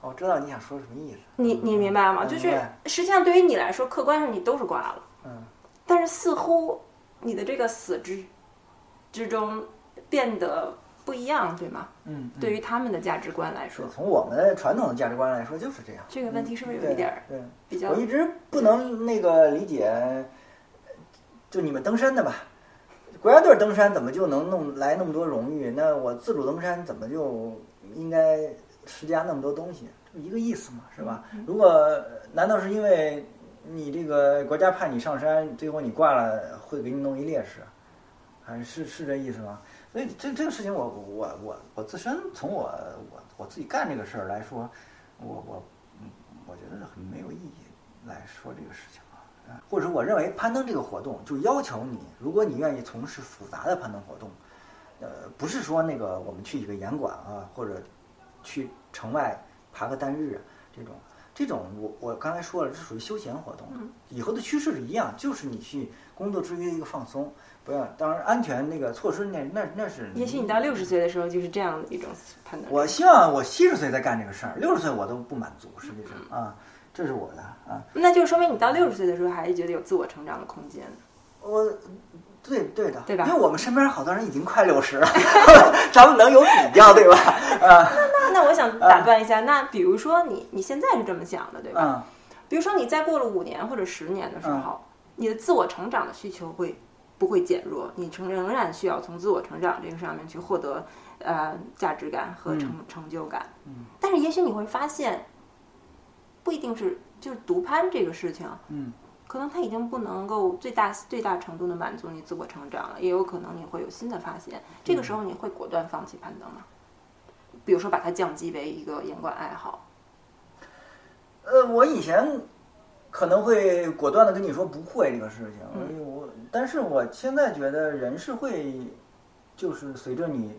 我知道你想说什么意思。你你明白吗？就是实际上对于你来说，客观上你都是挂了。嗯。但是似乎你的这个死之之中变得不一样，对吗？嗯。对于他们的价值观来说，从我们传统的价值观来说就是这样。这个问题是不是有一点对比较？我一直不能那个理解。就你们登山的吧，国家队登山怎么就能弄来那么多荣誉？那我自主登山怎么就应该施加那么多东西？就一个意思嘛，是吧？如果难道是因为你这个国家派你上山，最后你挂了，会给你弄一烈士？还是是这意思吗？所以这这个事情，我我我我自身从我我我自己干这个事儿来说，我我我觉得很没有意义来说这个事情啊。或者说，我认为攀登这个活动就要求你，如果你愿意从事复杂的攀登活动，呃，不是说那个我们去一个岩馆啊，或者去城外爬个单日这种，这种我我刚才说了，这属于休闲活动。以后的趋势是一样，就是你去工作之余的一个放松，不要当然安全那个措施那那那是。也许你到六十岁的时候就是这样的一种判断。我希望我七十岁再干这个事儿，六十岁我都不满足，实际上啊。这是我的啊，那就说明你到六十岁的时候还是觉得有自我成长的空间。我，对对的，对吧？因为我们身边好多人已经快六十了，咱们能有比较，对吧？啊，那那那我想打断一下，那比如说你你现在是这么想的，对吧？嗯。比如说你再过了五年或者十年的时候，你的自我成长的需求会不会减弱？你成仍然需要从自我成长这个上面去获得呃价值感和成成就感。嗯。但是也许你会发现。不一定是就是独攀这个事情，嗯，可能它已经不能够最大最大程度的满足你自我成长了，也有可能你会有新的发现。这个时候你会果断放弃攀登吗？比如说把它降级为一个严管爱好？呃，我以前可能会果断的跟你说不会这个事情，我但是我现在觉得人是会，就是随着你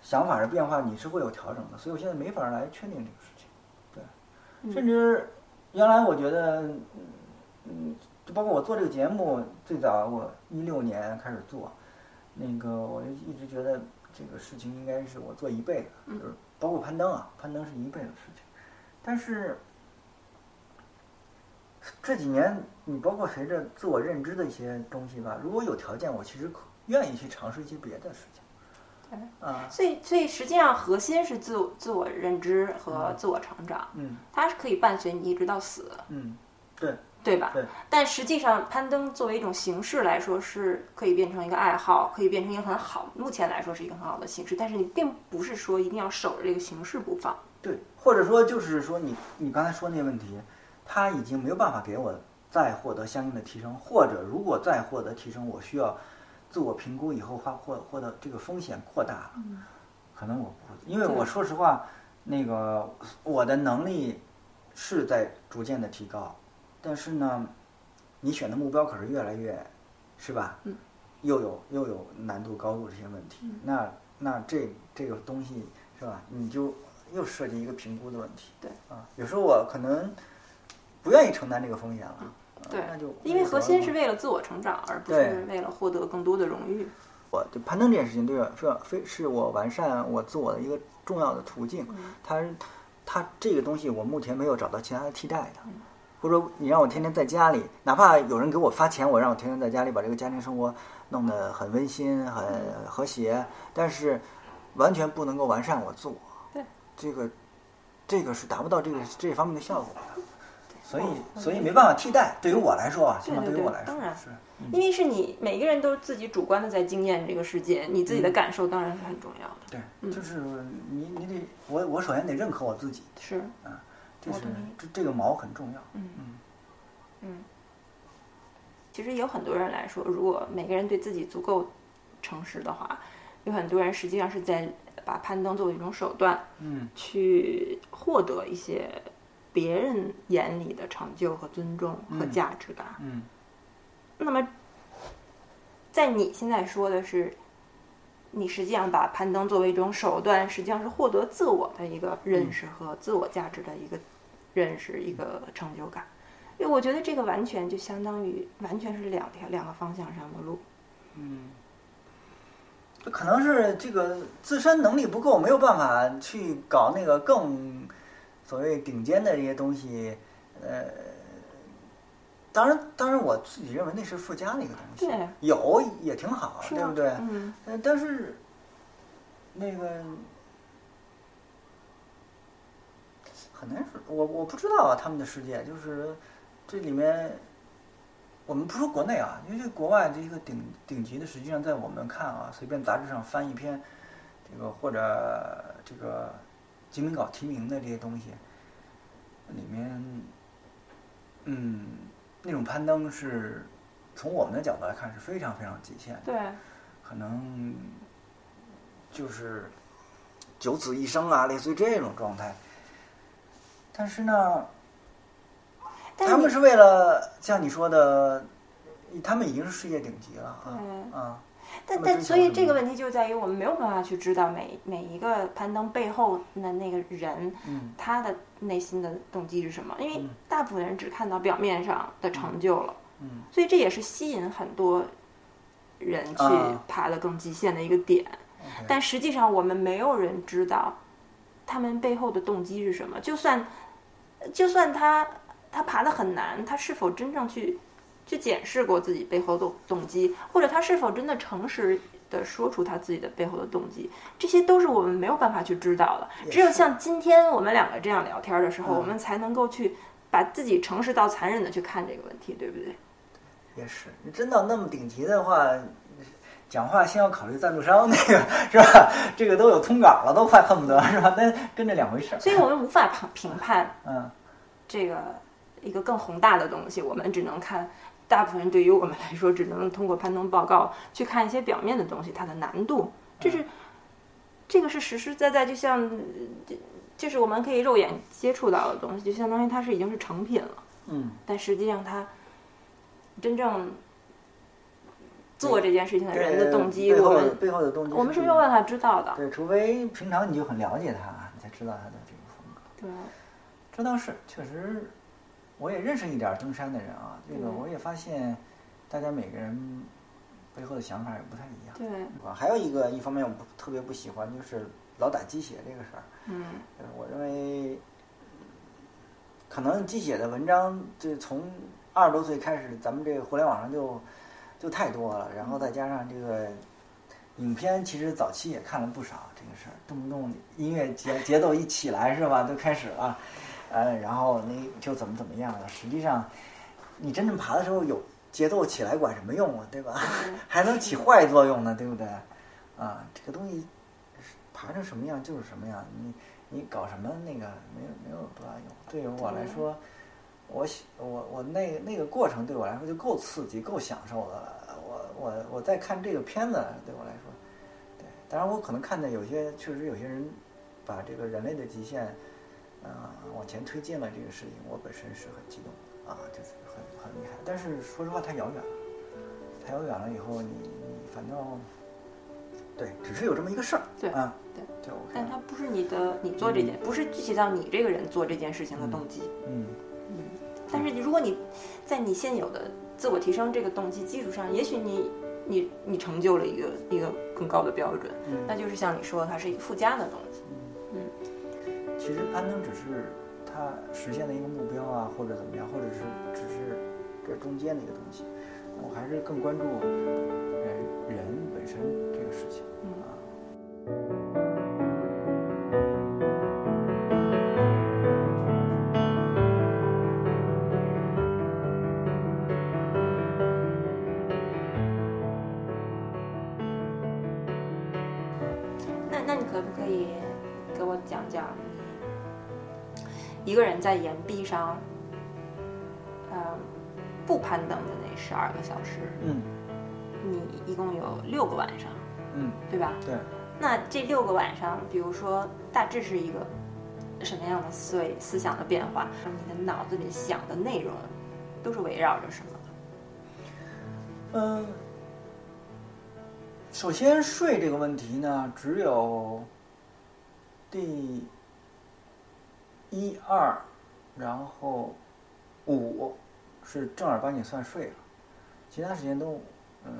想法的变化，你是会有调整的，所以我现在没法来确定这个事情。对甚至原来我觉得，嗯嗯，就包括我做这个节目，最早我一六年开始做，那个我就一直觉得这个事情应该是我做一辈子，就是包括攀登啊，攀登是一辈子的事情。但是这几年，你包括随着自我认知的一些东西吧，如果有条件，我其实可愿意去尝试一些别的事情。啊，所以，所以实际上核心是自我自我认知和自我成长，嗯它是可以伴随你一直到死，嗯，对对吧？对。但实际上，攀登作为一种形式来说，是可以变成一个爱好，可以变成一个很好，目前来说是一个很好的形式。但是你并不是说一定要守着这个形式不放。对，或者说就是说你你刚才说那个问题，他已经没有办法给我再获得相应的提升，或者如果再获得提升，我需要自我评估以后花获获得这个风险扩大了，可能我不会，因为我说实话，那个我的能力是在逐渐的提高，但是呢，你选的目标可是越来越，是吧？嗯，又有又有难度高度这些问题，那那这这个东西是吧？你就又涉及一个评估的问题。对啊，有时候我可能不愿意承担这个风险了。啊对那就因为核心是为了自我成长，而不是为了获得更多的荣誉。我就攀登这件事情，对我非常非是我完善我自我的一个重要的途径。它它这个东西，我目前没有找到其他的替代的。或者说，你让我天天在家里，哪怕有人给我发钱，我让我天天在家里把这个家庭生活弄得很温馨、很和谐，但是完全不能够完善我自我。对，这个这个是达不到这个这方面的效果的。所以，所以没办法替代。对于我来说啊，起码对于我来说当然是。因为是你每个人都自己主观的在经验这个世界，你自己的感受当然是很重要的。对，就是你你得我我首先得认可我自己，是，啊，这是这这个毛很重要。嗯嗯嗯。其实有很多人来说，如果每个人对自己足够诚实的话，有很多人实际上是在把攀登作为一种手段，嗯去获得一些别人眼里的成就和尊重和嗯价值感。嗯那么，在你现在说的是，你实际上把攀登作为一种手段，实际上是获得自我的一个认识和自我价值的一个认识、一个成就感。因为我觉得这个完全就相当于完全是两条两个方向上的路。嗯，这可能是这个自身能力不够，没有办法去搞那个更所谓顶尖的这些东西。呃，当然，当然，我自己认为那是附加的一个东西，对有也挺好，啊对不对？嗯，呃，但是那个很难说，我我不知道啊，他们的世界就是这里面，我们不说国内啊，因为这国外这一个顶顶级的，实际上在我们看啊，随便杂志上翻一篇，这个或者这个精品稿提名的这些东西，里面，嗯，那种攀登是从我们的角度来看是非常非常极限的。对，可能就是九死一生啊，类似于这种状态。但是呢，他们是为了像你说的，他们已经是世界顶级了啊啊！但但所以这个问题就在于我们没有办法去知道每每一个攀登背后的那个人，嗯他的内心的动机是什么？因为嗯大部分人只看到表面上的成就了，嗯所以这也是吸引很多人去啊爬的更极限的一个点。但实际上，我们没有人知道他们背后的动机是什么。就算就算他他爬得很难，他是否真正去去检视过自己背后的动机，或者他是否真的诚实的说出他自己的背后的动机，这些都是我们没有办法去知道的。只有像今天我们两个这样聊天的时候，嗯我们才能够去把自己诚实到残忍的去看这个问题，对不对？也是。你真到那么顶级的话，讲话先要考虑赞助商，那个 是吧？这个都有通稿了，都快恨不得是吧？那跟这两回事儿。所以我们无法评评判嗯这个一个更宏大的东西，我们只能看。大部分人对于我们来说，只能通过攀登报告去看一些表面的东西，它的难度，这是、这个是实实在在，就像这就是我们可以肉眼接触到的东西，就相当于它是已经是成品了。嗯，但实际上，它真正做这件事情的人的动机，我们背后的动机，我们是没有办法知道的。对，除非平常你就很了解他，你才知道他的这个风格。对，这倒是，确实，我也认识一点登山的人啊，这个我也发现，大家每个人背后的想法也不太一样。对，啊，还有一个一方面我不特别不喜欢就是老打鸡血这个事儿。嗯呃我认为，可能鸡血的文章，这从二十多岁开始，咱们这个互联网上就就太多了，然后再加上这个影片，其实早期也看了不少这个事儿，动不动音乐节节奏一起来是吧，就开始了，呃，然后那就怎么怎么样了。实际上，你真正爬的时候有节奏起来管什么用啊，对吧？还能起坏作用呢，对不对？啊，这个东西爬成什么样就是什么样，你你搞什么那个没有没有多大用。对于我来说，我喜我我那那个过程对我来说就够刺激、够享受的了。我我我在看这个片子，对我来说，对，当然我可能看的有些确实有些人把这个人类的极限，啊、往前推进了这个事情，我本身是很激动啊，就是很很厉害。但是说实话，太遥远了，太遥远了以后，你你反正对，只是有这么一个事儿，对啊，对，对 OK 但它不是你的，你做这件，不是具体到你这个人做这件事情的动机。嗯嗯，但是如果你在你现有的自我提升这个动机基础上，也许你你你成就了一个一个更高的标准，嗯那就是像你说，它是一个附加的东西。嗯其实攀登只是它实现的一个目标啊，或者怎么样，或者是只是这中间的一个东西。我还是更关注人人本身这个事情一个人在岩壁上，呃，不攀登的那十二个小时，嗯你一共有六个晚上，嗯，对吧？对。那这六个晚上，比如说大致是一个什么样的思维思想的变化？你的脑子里想的内容都是围绕着什么？嗯，首先睡这个问题呢，只有第一二，然后五是正儿八经算睡了，其他时间都嗯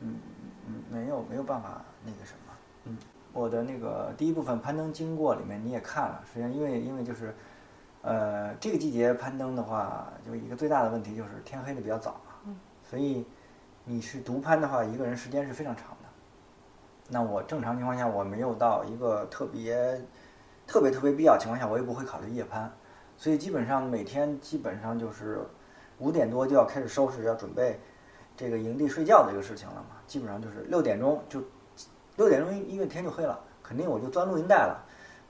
嗯嗯没有没有办法那个什么。嗯，我的那个第一部分攀登经过里面你也看了，实际上因为因为就是。呃，这个季节攀登的话，就一个最大的问题就是天黑的比较早嘛，嗯所以你是独攀的话，一个人时间是非常长的。那我正常情况下，我没有到一个特别、特别特别必要情况下，我也不会考虑夜攀。所以基本上每天基本上就是五点多就要开始收拾，要准备这个营地睡觉的这个事情了嘛。基本上就是六点钟就六点钟，因为天就黑了，肯定我就钻录音带了。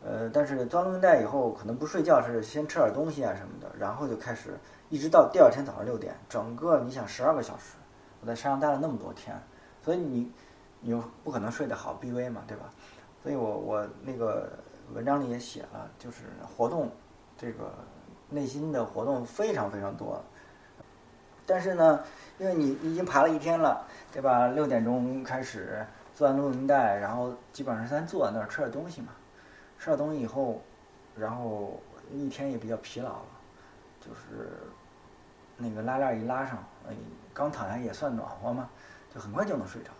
呃，但是钻录音带以后，可能不睡觉，是先吃点东西啊什么的，然后就开始一直到第二天早上六点，整个你想十二个小时，我在山上待了那么多天，所以你你又不可能睡得好，B V 嘛，对吧？所以我我那个文章里也写了，就是活动这个内心的活动非常非常多。但是呢，因为你已经爬了一天了，对吧？六点钟开始做完录音带，然后基本上是咱坐在那儿吃点东西嘛。吃了东西以后，然后一天也比较疲劳了，就是那个拉链一拉上，哎，刚躺下也算暖和嘛，就很快就能睡着。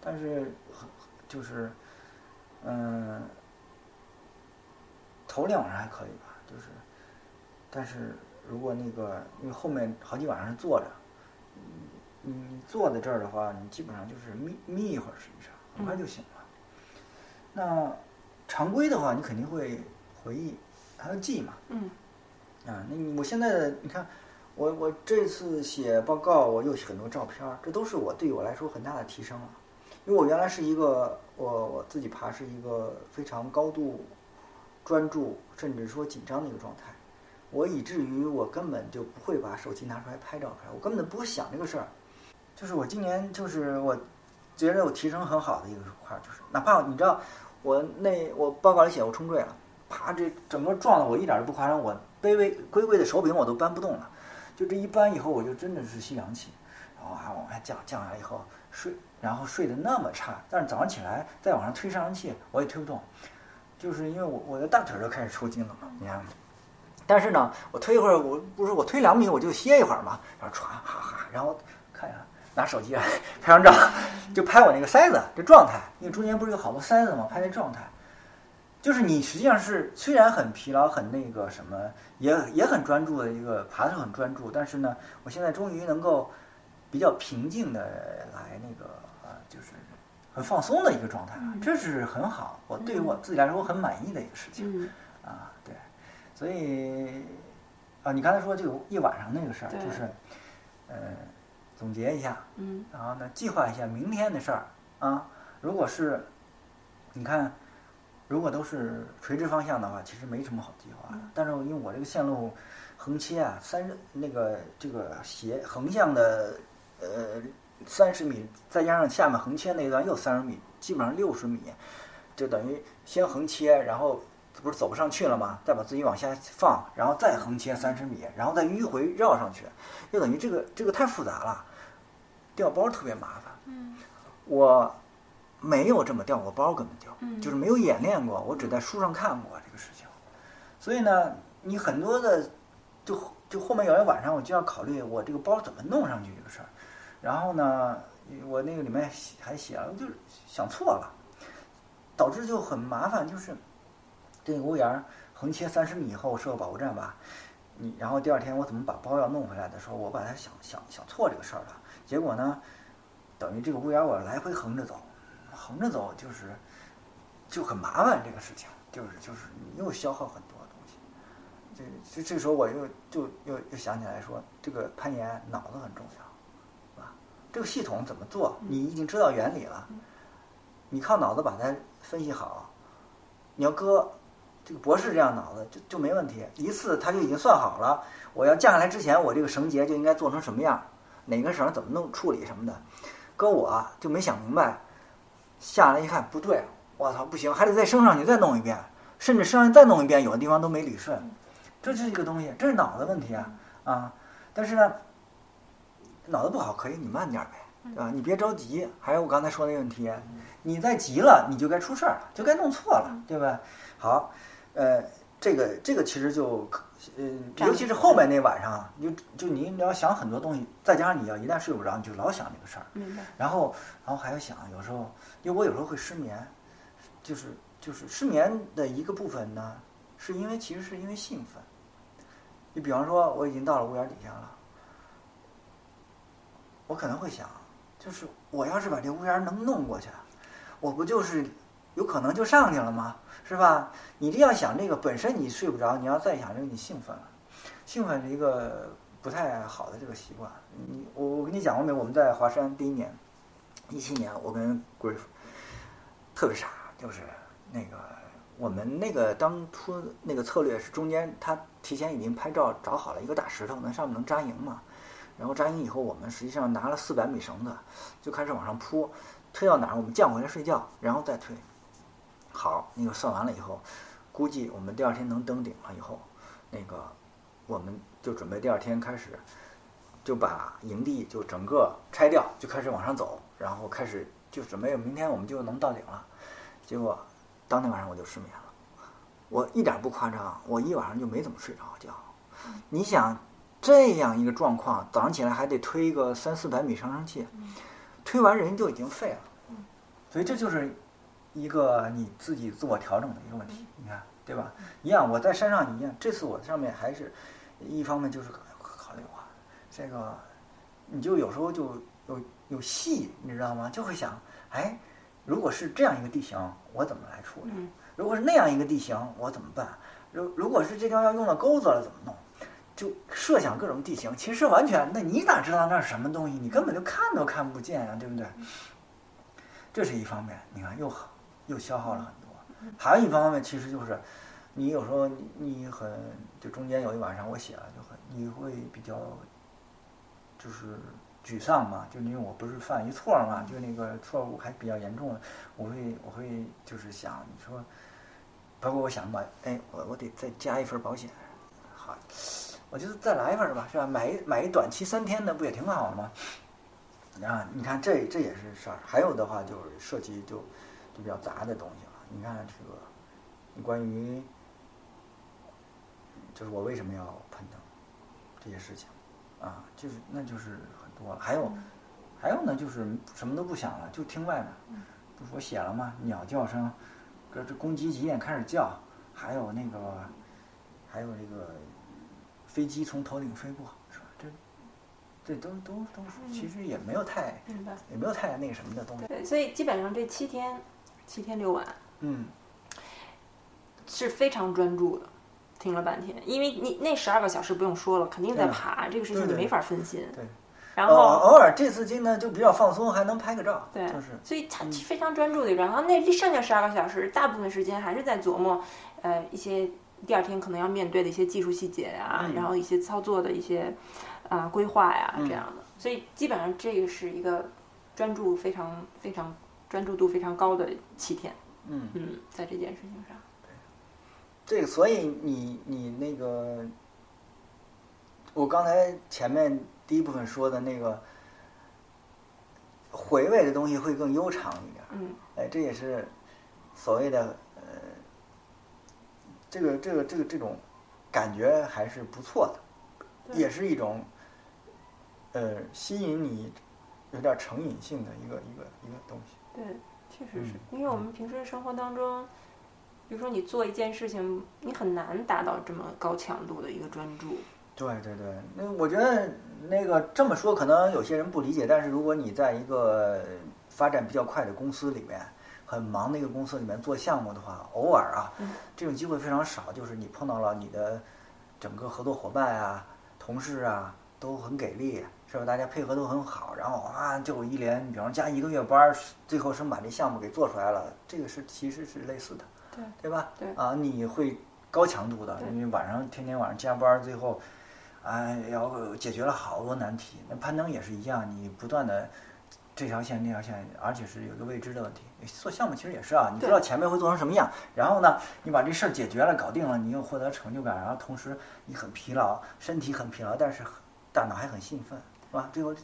但是很就是，嗯，头两晚上还可以吧，就是，但是如果那个因为后面好几晚上是坐着，你你坐在这儿的话，你基本上就是眯眯一会儿，实际上很快就醒了。那常规的话，你肯定会回忆，还要记嘛。嗯啊，那你我现在你看，我我这次写报告，我有很多照片，这都是我对我来说很大的提升了。因为我原来是一个我我自己爬是一个非常高度专注，甚至说紧张的一个状态，我以至于我根本就不会把手机拿出来拍照片，我根本不会想这个事儿。就是我今年就是我觉得我提升很好的一个块儿，就是哪怕你知道。我那我报告里写我冲坠了，啪，这整个撞的我一点都不夸张，我卑微龟龟的手柄我都搬不动了，就这一搬以后我就真的是吸凉气，然后还往下降，降下来以后睡，然后睡得那么差，但是早上起来再往上推上扬器我也推不动，就是因为我我的大腿都开始抽筋了嘛，你看，但是呢，我推一会儿，我不是我推两米我就歇一会儿嘛，然后歘哈哈，然后看一下，拿手机啊拍张照，就拍我那个塞子这状态，因为中间不是有好多塞子嘛，拍那状态。就是你实际上是虽然很疲劳，很那个什么，也也很专注的一个爬的很专注，但是呢，我现在终于能够比较平静的来那个，很放松的一个状态，这是很好。我对于我自己来说，我很满意的一个事情啊，对。所以啊，你刚才说这个一晚上那个事儿，就是呃，总结一下，嗯，然后呢，计划一下明天的事儿啊。如果是你看。如果都是垂直方向的话，其实没什么好计划的。但是因为我这个线路横切啊，三那个这个斜横向的呃三十米，再加上下面横切那一段又三十米，基本上六十米，就等于先横切，然后不是走不上去了吗？再把自己往下放，然后再横切三十米，然后再迂回绕上去，就等于这个这个太复杂了，掉包特别麻烦。嗯，我。没有这么掉过包，根本就就是没有演练过。我只在书上看过这个事情，所以呢，你很多的就就后面有一晚上，我就要考虑我这个包怎么弄上去这个事儿。然后呢，我那个里面还写了，就是想错了，导致就很麻烦。就是这个屋檐横切三十米以后设个保护站吧，你然后第二天我怎么把包要弄回来的时候，我把它想想想错这个事儿了。结果呢，等于这个屋檐我来回横着走。横着走就是就很麻烦，这个事情就是就是你又消耗很多东西。这这这时候我又就又又想起来说，这个攀岩脑子很重要，这个系统怎么做？你已经知道原理了，你靠脑子把它分析好。你要搁这个博士这样脑子就就没问题，一次他就已经算好了。我要降下来之前，我这个绳结就应该做成什么样，哪根绳怎么弄处理什么的。搁我就没想明白。下来一看不对，我操不行，还得再升上去再弄一遍，甚至升上去再弄一遍，有的地方都没捋顺，这是一个东西，这是脑子问题啊啊！但是呢，脑子不好可以你慢点呗，对吧？你别着急。还有我刚才说那个问题，你再急了你就该出事儿了，就该弄错了，对吧？好，呃，这个这个其实就。嗯，尤其是后面那晚上，就就你要想很多东西，再加上你要一旦睡不着，你就老想这个事儿。明白。然后，然后还要想，有时候，因为我有时候会失眠，就是就是失眠的一个部分呢，是因为其实是因为兴奋。你比方说，我已经到了屋檐底下了，我可能会想，就是我要是把这屋檐能弄过去，我不就是有可能就上去了吗？是吧？你这样想这个本身你睡不着，你要再想这个你兴奋了，兴奋是一个不太好的这个习惯。你我我跟你讲过没？我们在华山第一年，一七年，我跟 Griff 特别傻，就是那个我们那个当初那个策略是中间他提前已经拍照找好了一个大石头，那上面能扎营嘛。然后扎营以后，我们实际上拿了四百米绳子就开始往上铺，推到哪儿我们降回来睡觉，然后再推。好，那个算完了以后，估计我们第二天能登顶了以后，那个我们就准备第二天开始，就把营地就整个拆掉，就开始往上走，然后开始就准备明天我们就能到顶了。结果当天晚上我就失眠了，我一点不夸张，我一晚上就没怎么睡着觉。你想这样一个状况，早上起来还得推个三四百米上升器，推完人就已经废了。所以这就是。一个你自己自我调整的一个问题，你看对吧？一样，我在山上一样。这次我上面还是一方面就是考虑啊，这个你就有时候就有有戏，你知道吗？就会想，哎，如果是这样一个地形，我怎么来处理？如果是那样一个地形，我怎么办？如如果是这地方要用到钩子了，怎么弄？就设想各种地形。其实完全，那你哪知道那是什么东西？你根本就看都看不见啊，对不对？这是一方面，你看又好。又消耗了很多，还有一方面其实就是，你有时候你你很就中间有一晚上我写了就很你会比较，就是沮丧嘛，就因为我不是犯一错嘛，就那个错误还比较严重，我会我会就是想你说，包括我想吧哎我我得再加一份保险，好，我就再来一份吧，是吧？买一买一短期三天的不也挺好的吗？啊，你看这这也是事儿，还有的话就是涉及就。就比较杂的东西了。你看这个，你关于就是我为什么要攀登这些事情啊，就是那就是很多了。还有还有呢，就是什么都不想了，就听外面。不是我写了吗？鸟叫声，这这公鸡几点开始叫？还有那个还有这个飞机从头顶飞过，是吧？这这都都都是其实也没有太明白。也没有太那个什么的东西。对，所以基本上这七天，七天六晚嗯，是非常专注的，听了半天，因为你那十二个小时不用说了，肯定在爬，这个事情你没法分心。对。呃然后，偶尔这次进呢就比较放松，还能拍个照，对就是所以他非常专注的。然后那剩下十二个小时，大部分时间还是在琢磨，呃，一些第二天可能要面对的一些技术细节呀、嗯然后一些操作的一些啊、规划呀嗯这样的。所以基本上这个是一个专注非常非常专注度非常高的七天。嗯，嗯，在这件事情上。这个所以你你那个，我刚才前面第一部分说的那个回味的东西会更悠长一点，嗯哎，这也是所谓的呃，这个这个这个这种感觉还是不错的，也是一种呃吸引你有点成瘾性的一个一个一个东西。对，确实是嗯因为我们平时生活当中，比如说你做一件事情，你很难达到这么高强度的一个专注。对对对，那我觉得那个这么说，可能有些人不理解，但是如果你在一个发展比较快的公司里面，很忙的一个公司里面做项目的话，偶尔啊，嗯这种机会非常少，就是你碰到了你的整个合作伙伴啊、同事啊都很给力，是吧？大家配合都很好，然后啊，就一连，比方加一个月班儿，最后是把这项目给做出来了，这个是其实是类似的，对对吧？对啊，你会高强度的，对因为晚上天天晚上加班，最后。哎，要解决了好多难题。那攀登也是一样，你不断的这条线那条线，而且是有一个未知的问题。做项目其实也是啊，你不知道前面会做成什么样，然后呢，你把这事儿解决了、搞定了，你又获得成就感，然后同时你很疲劳，身体很疲劳，但是大脑还很兴奋，是吧？最后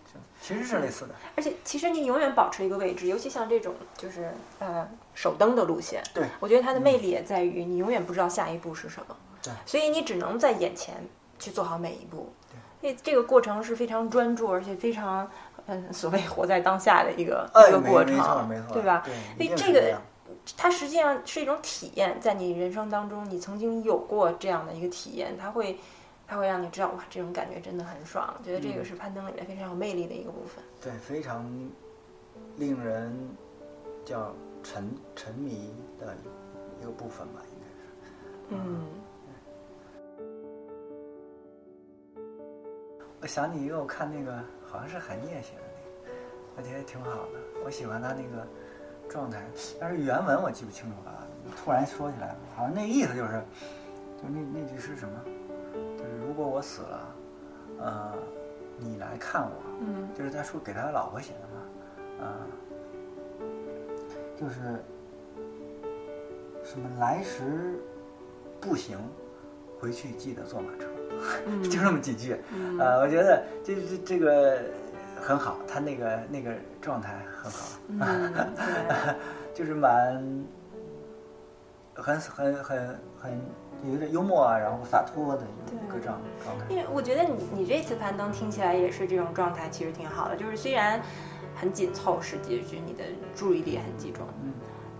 其实是类似的。而且其实你永远保持一个位置，尤其像这种就是呃手登的路线，对我觉得它的魅力也在于你永远不知道下一步是什么，对所以你只能在眼前去做好每一步。所以这个过程是非常专注，而且非常嗯 所谓活在当下的一个、哎，一个过没没错程，没错，对吧？对，所以一定是这个样它实际上是一种体验，在你人生当中，你曾经有过这样的一个体验，它会，它会让你知道哇，这种感觉真的很爽。我觉得这嗯个是攀登里面非常有魅力的一个部分。对，非常令人叫沉沉迷的一个部分吧，应该是。嗯，我想起一个，我看那个好像是海涅写的那个，我觉得挺好的。我喜欢他那个状态，但是原文我记不清楚了。突然说起来，好像那意思就是，就那那句是什么？就是如果我死了，呃，你来看我，嗯就是他说给他老婆写的嘛，啊、就是什么来时步行，回去记得坐马车，嗯就这么几句。嗯呃，我觉得这这这个很好，他那个那个状态很好，嗯，对，就是蛮很很很很有点幽默啊，然后洒脱的一个对状状态。因为我觉得你你这次攀登听起来也是这种状态，其实挺好的。就是虽然很紧凑，实际是你的注意力很集中，嗯，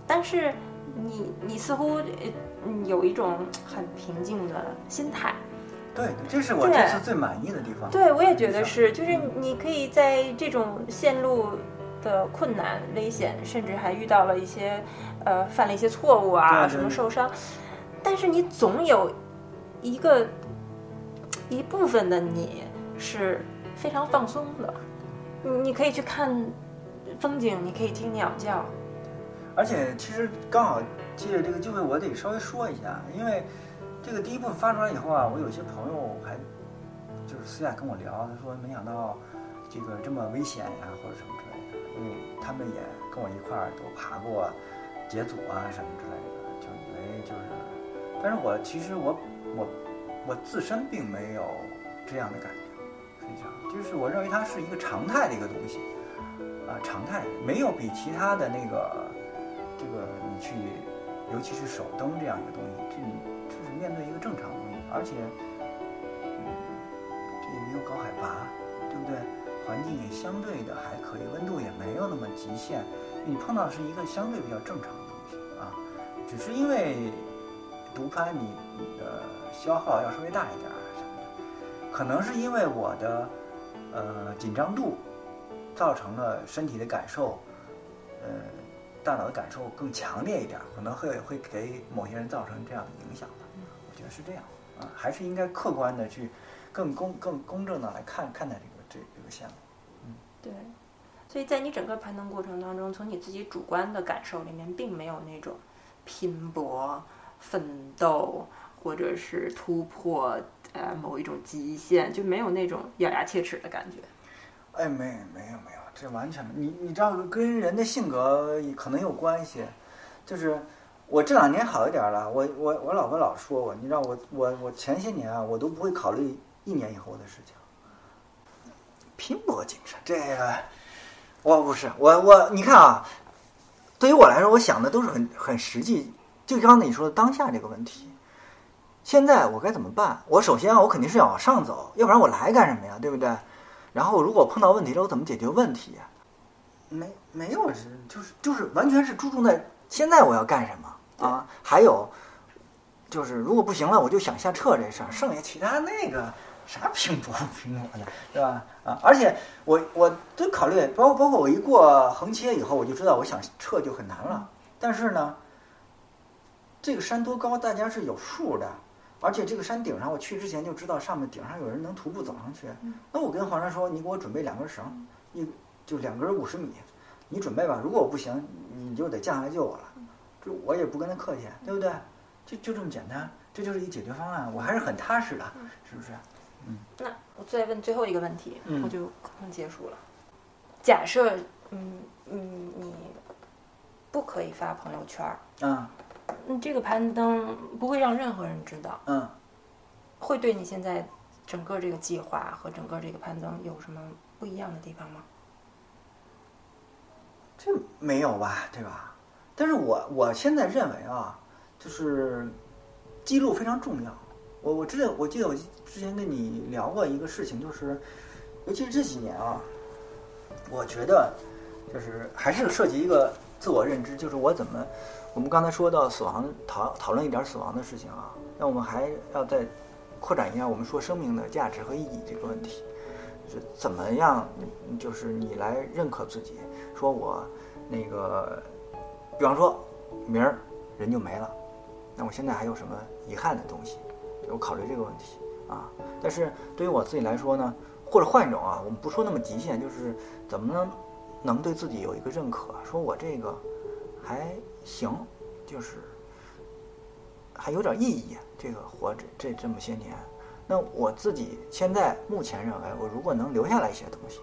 但是你你似乎呃嗯有一种很平静的心态。对，这是我这次最满意的地方。对，我也觉得是，嗯就是你可以在这种线路的困难、危险，甚至还遇到了一些呃犯了一些错误啊，什么受伤，但是你总有一个一部分的你是非常放松的，你你可以去看风景，你可以听鸟叫，而且其实刚好借着这个机会，我得稍微说一下，因为这个第一部分发出来以后啊，我有些朋友还就是私下跟我聊，他说没想到这个这么危险呀、或者什么之类的，因为他们也跟我一块儿都爬过解组啊什么之类的，就以为就是，但是我其实我我我自身并没有这样的感觉，实际上就是我认为它是一个常态的一个东西。啊，常态没有比其他的那个这个你去，尤其是手灯这样一个东西，这面对一个正常的东西，而且，嗯，这也没有高海拔，对不对？环境也相对的还可以，温度也没有那么极限，你碰到是一个相对比较正常的东西啊，只是因为独攀你你的消耗要稍微大一点儿什么的，可能是因为我的呃紧张度造成了身体的感受，呃。大脑的感受更强烈一点，可能会会给某些人造成这样的影响。是这样啊，还是应该客观的去，更公更公正的来看看待这个这这个项目。嗯，对。所以在你整个攀登过程当中，从你自己主观的感受里面，并没有那种拼搏、奋斗或者是突破呃某一种极限，就没有那种咬牙切齿的感觉。哎，没没有没有。这完全，你你知道跟人的性格可能有关系，就是我这两年好一点了。我我我老婆老说我，你知道我我我前些年啊，我都不会考虑一年以后的事情。拼搏精神，这个我不是我我你看啊，对于我来说，我想的都是很很实际。就刚才你说的当下这个问题，现在我该怎么办？我首先我肯定是要往上走，要不然我来干什么呀？对不对？然后，如果碰到问题了，我怎么解决问题？没没有是就是就是完全是注重在现在我要干什么啊？还有就是，如果不行了，我就想下撤这事儿。剩下其他那个啥拼搏不拼搏的，对吧？啊！而且我我都考虑，包括包括我一过横切以后，我就知道我想撤就很难了。但是呢，这个山多高，大家是有数的。而且这个山顶上，我去之前就知道上面顶上有人能徒步走上去。那我跟黄山说：“你给我准备两根绳，一就两根五十米，你准备吧。如果我不行，你就得降下来救我了。就我也不跟他客气，对不对？就就这么简单，这就是一解决方案。我还是很踏实的，是不是？嗯。那我再问最后一个问题，我就可能结束了。假设，嗯嗯，你不可以发朋友圈儿。嗯。嗯，这个攀登不会让任何人知道。嗯，会对你现在整个这个计划和整个这个攀登有什么不一样的地方吗？这没有吧，对吧？但是我我现在认为啊，就是记录非常重要。我我之前我记得我之前跟你聊过一个事情，就是尤其是这几年啊，我觉得就是还是涉及一个自我认知，就是我怎么。我们刚才说到死亡，讨讨论一点死亡的事情啊，那我们还要再扩展一下，我们说生命的价值和意义这个问题，是怎么样？就是你来认可自己，说我那个，比方说明儿人就没了，那我现在还有什么遗憾的东西？我考虑这个问题啊。但是对于我自己来说呢，或者换一种啊，我们不说那么极限，就是怎么能能对自己有一个认可，说我这个还。行，就是还有点意义。这个活着这这么些年，那我自己现在目前认为，我如果能留下来一些东西，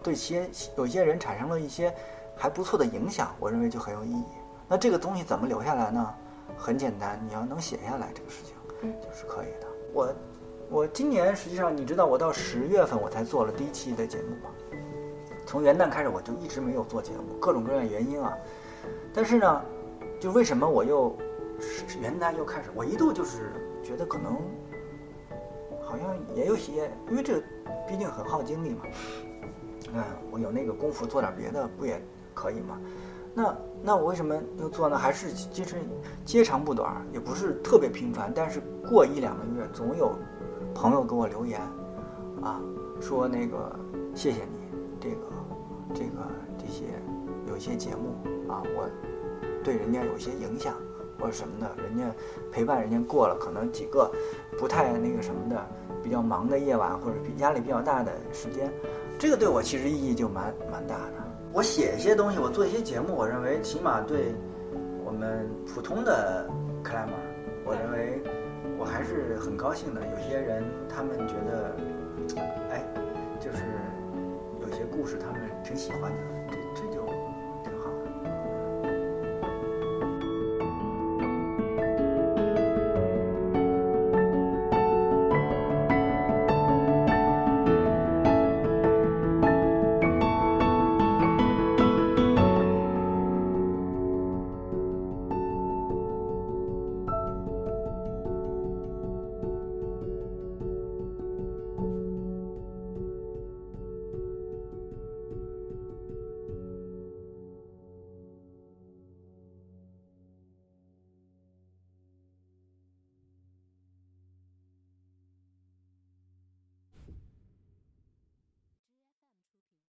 对些有些人产生了一些还不错的影响，我认为就很有意义。那这个东西怎么留下来呢？很简单，你要能写下来这个事情，就是可以的。我我今年实际上你知道，我到十月份我才做了第一期的节目吗？从元旦开始我就一直没有做节目，各种各样原因啊。但是呢，就为什么我又元旦又开始？我一度就是觉得可能好像也有些，因为这毕竟很耗精力嘛。嗯，我有那个功夫做点别的不也可以吗？那那我为什么又做呢？还是其实接长不短，也不是特别频繁。但是过一两个月，总有朋友给我留言啊，说那个谢谢你，这个这个这些有一些节目。啊，我对人家有些影响或者什么的，人家陪伴人家过了可能几个不太那个什么的比较忙的夜晚，或者比压力比较大的时间，这个对我其实意义就蛮蛮大的。我写一些东西，我做一些节目，我认为起码对我们普通的克莱门我认为我还是很高兴的。有些人他们觉得，哎，就是有些故事他们挺喜欢的。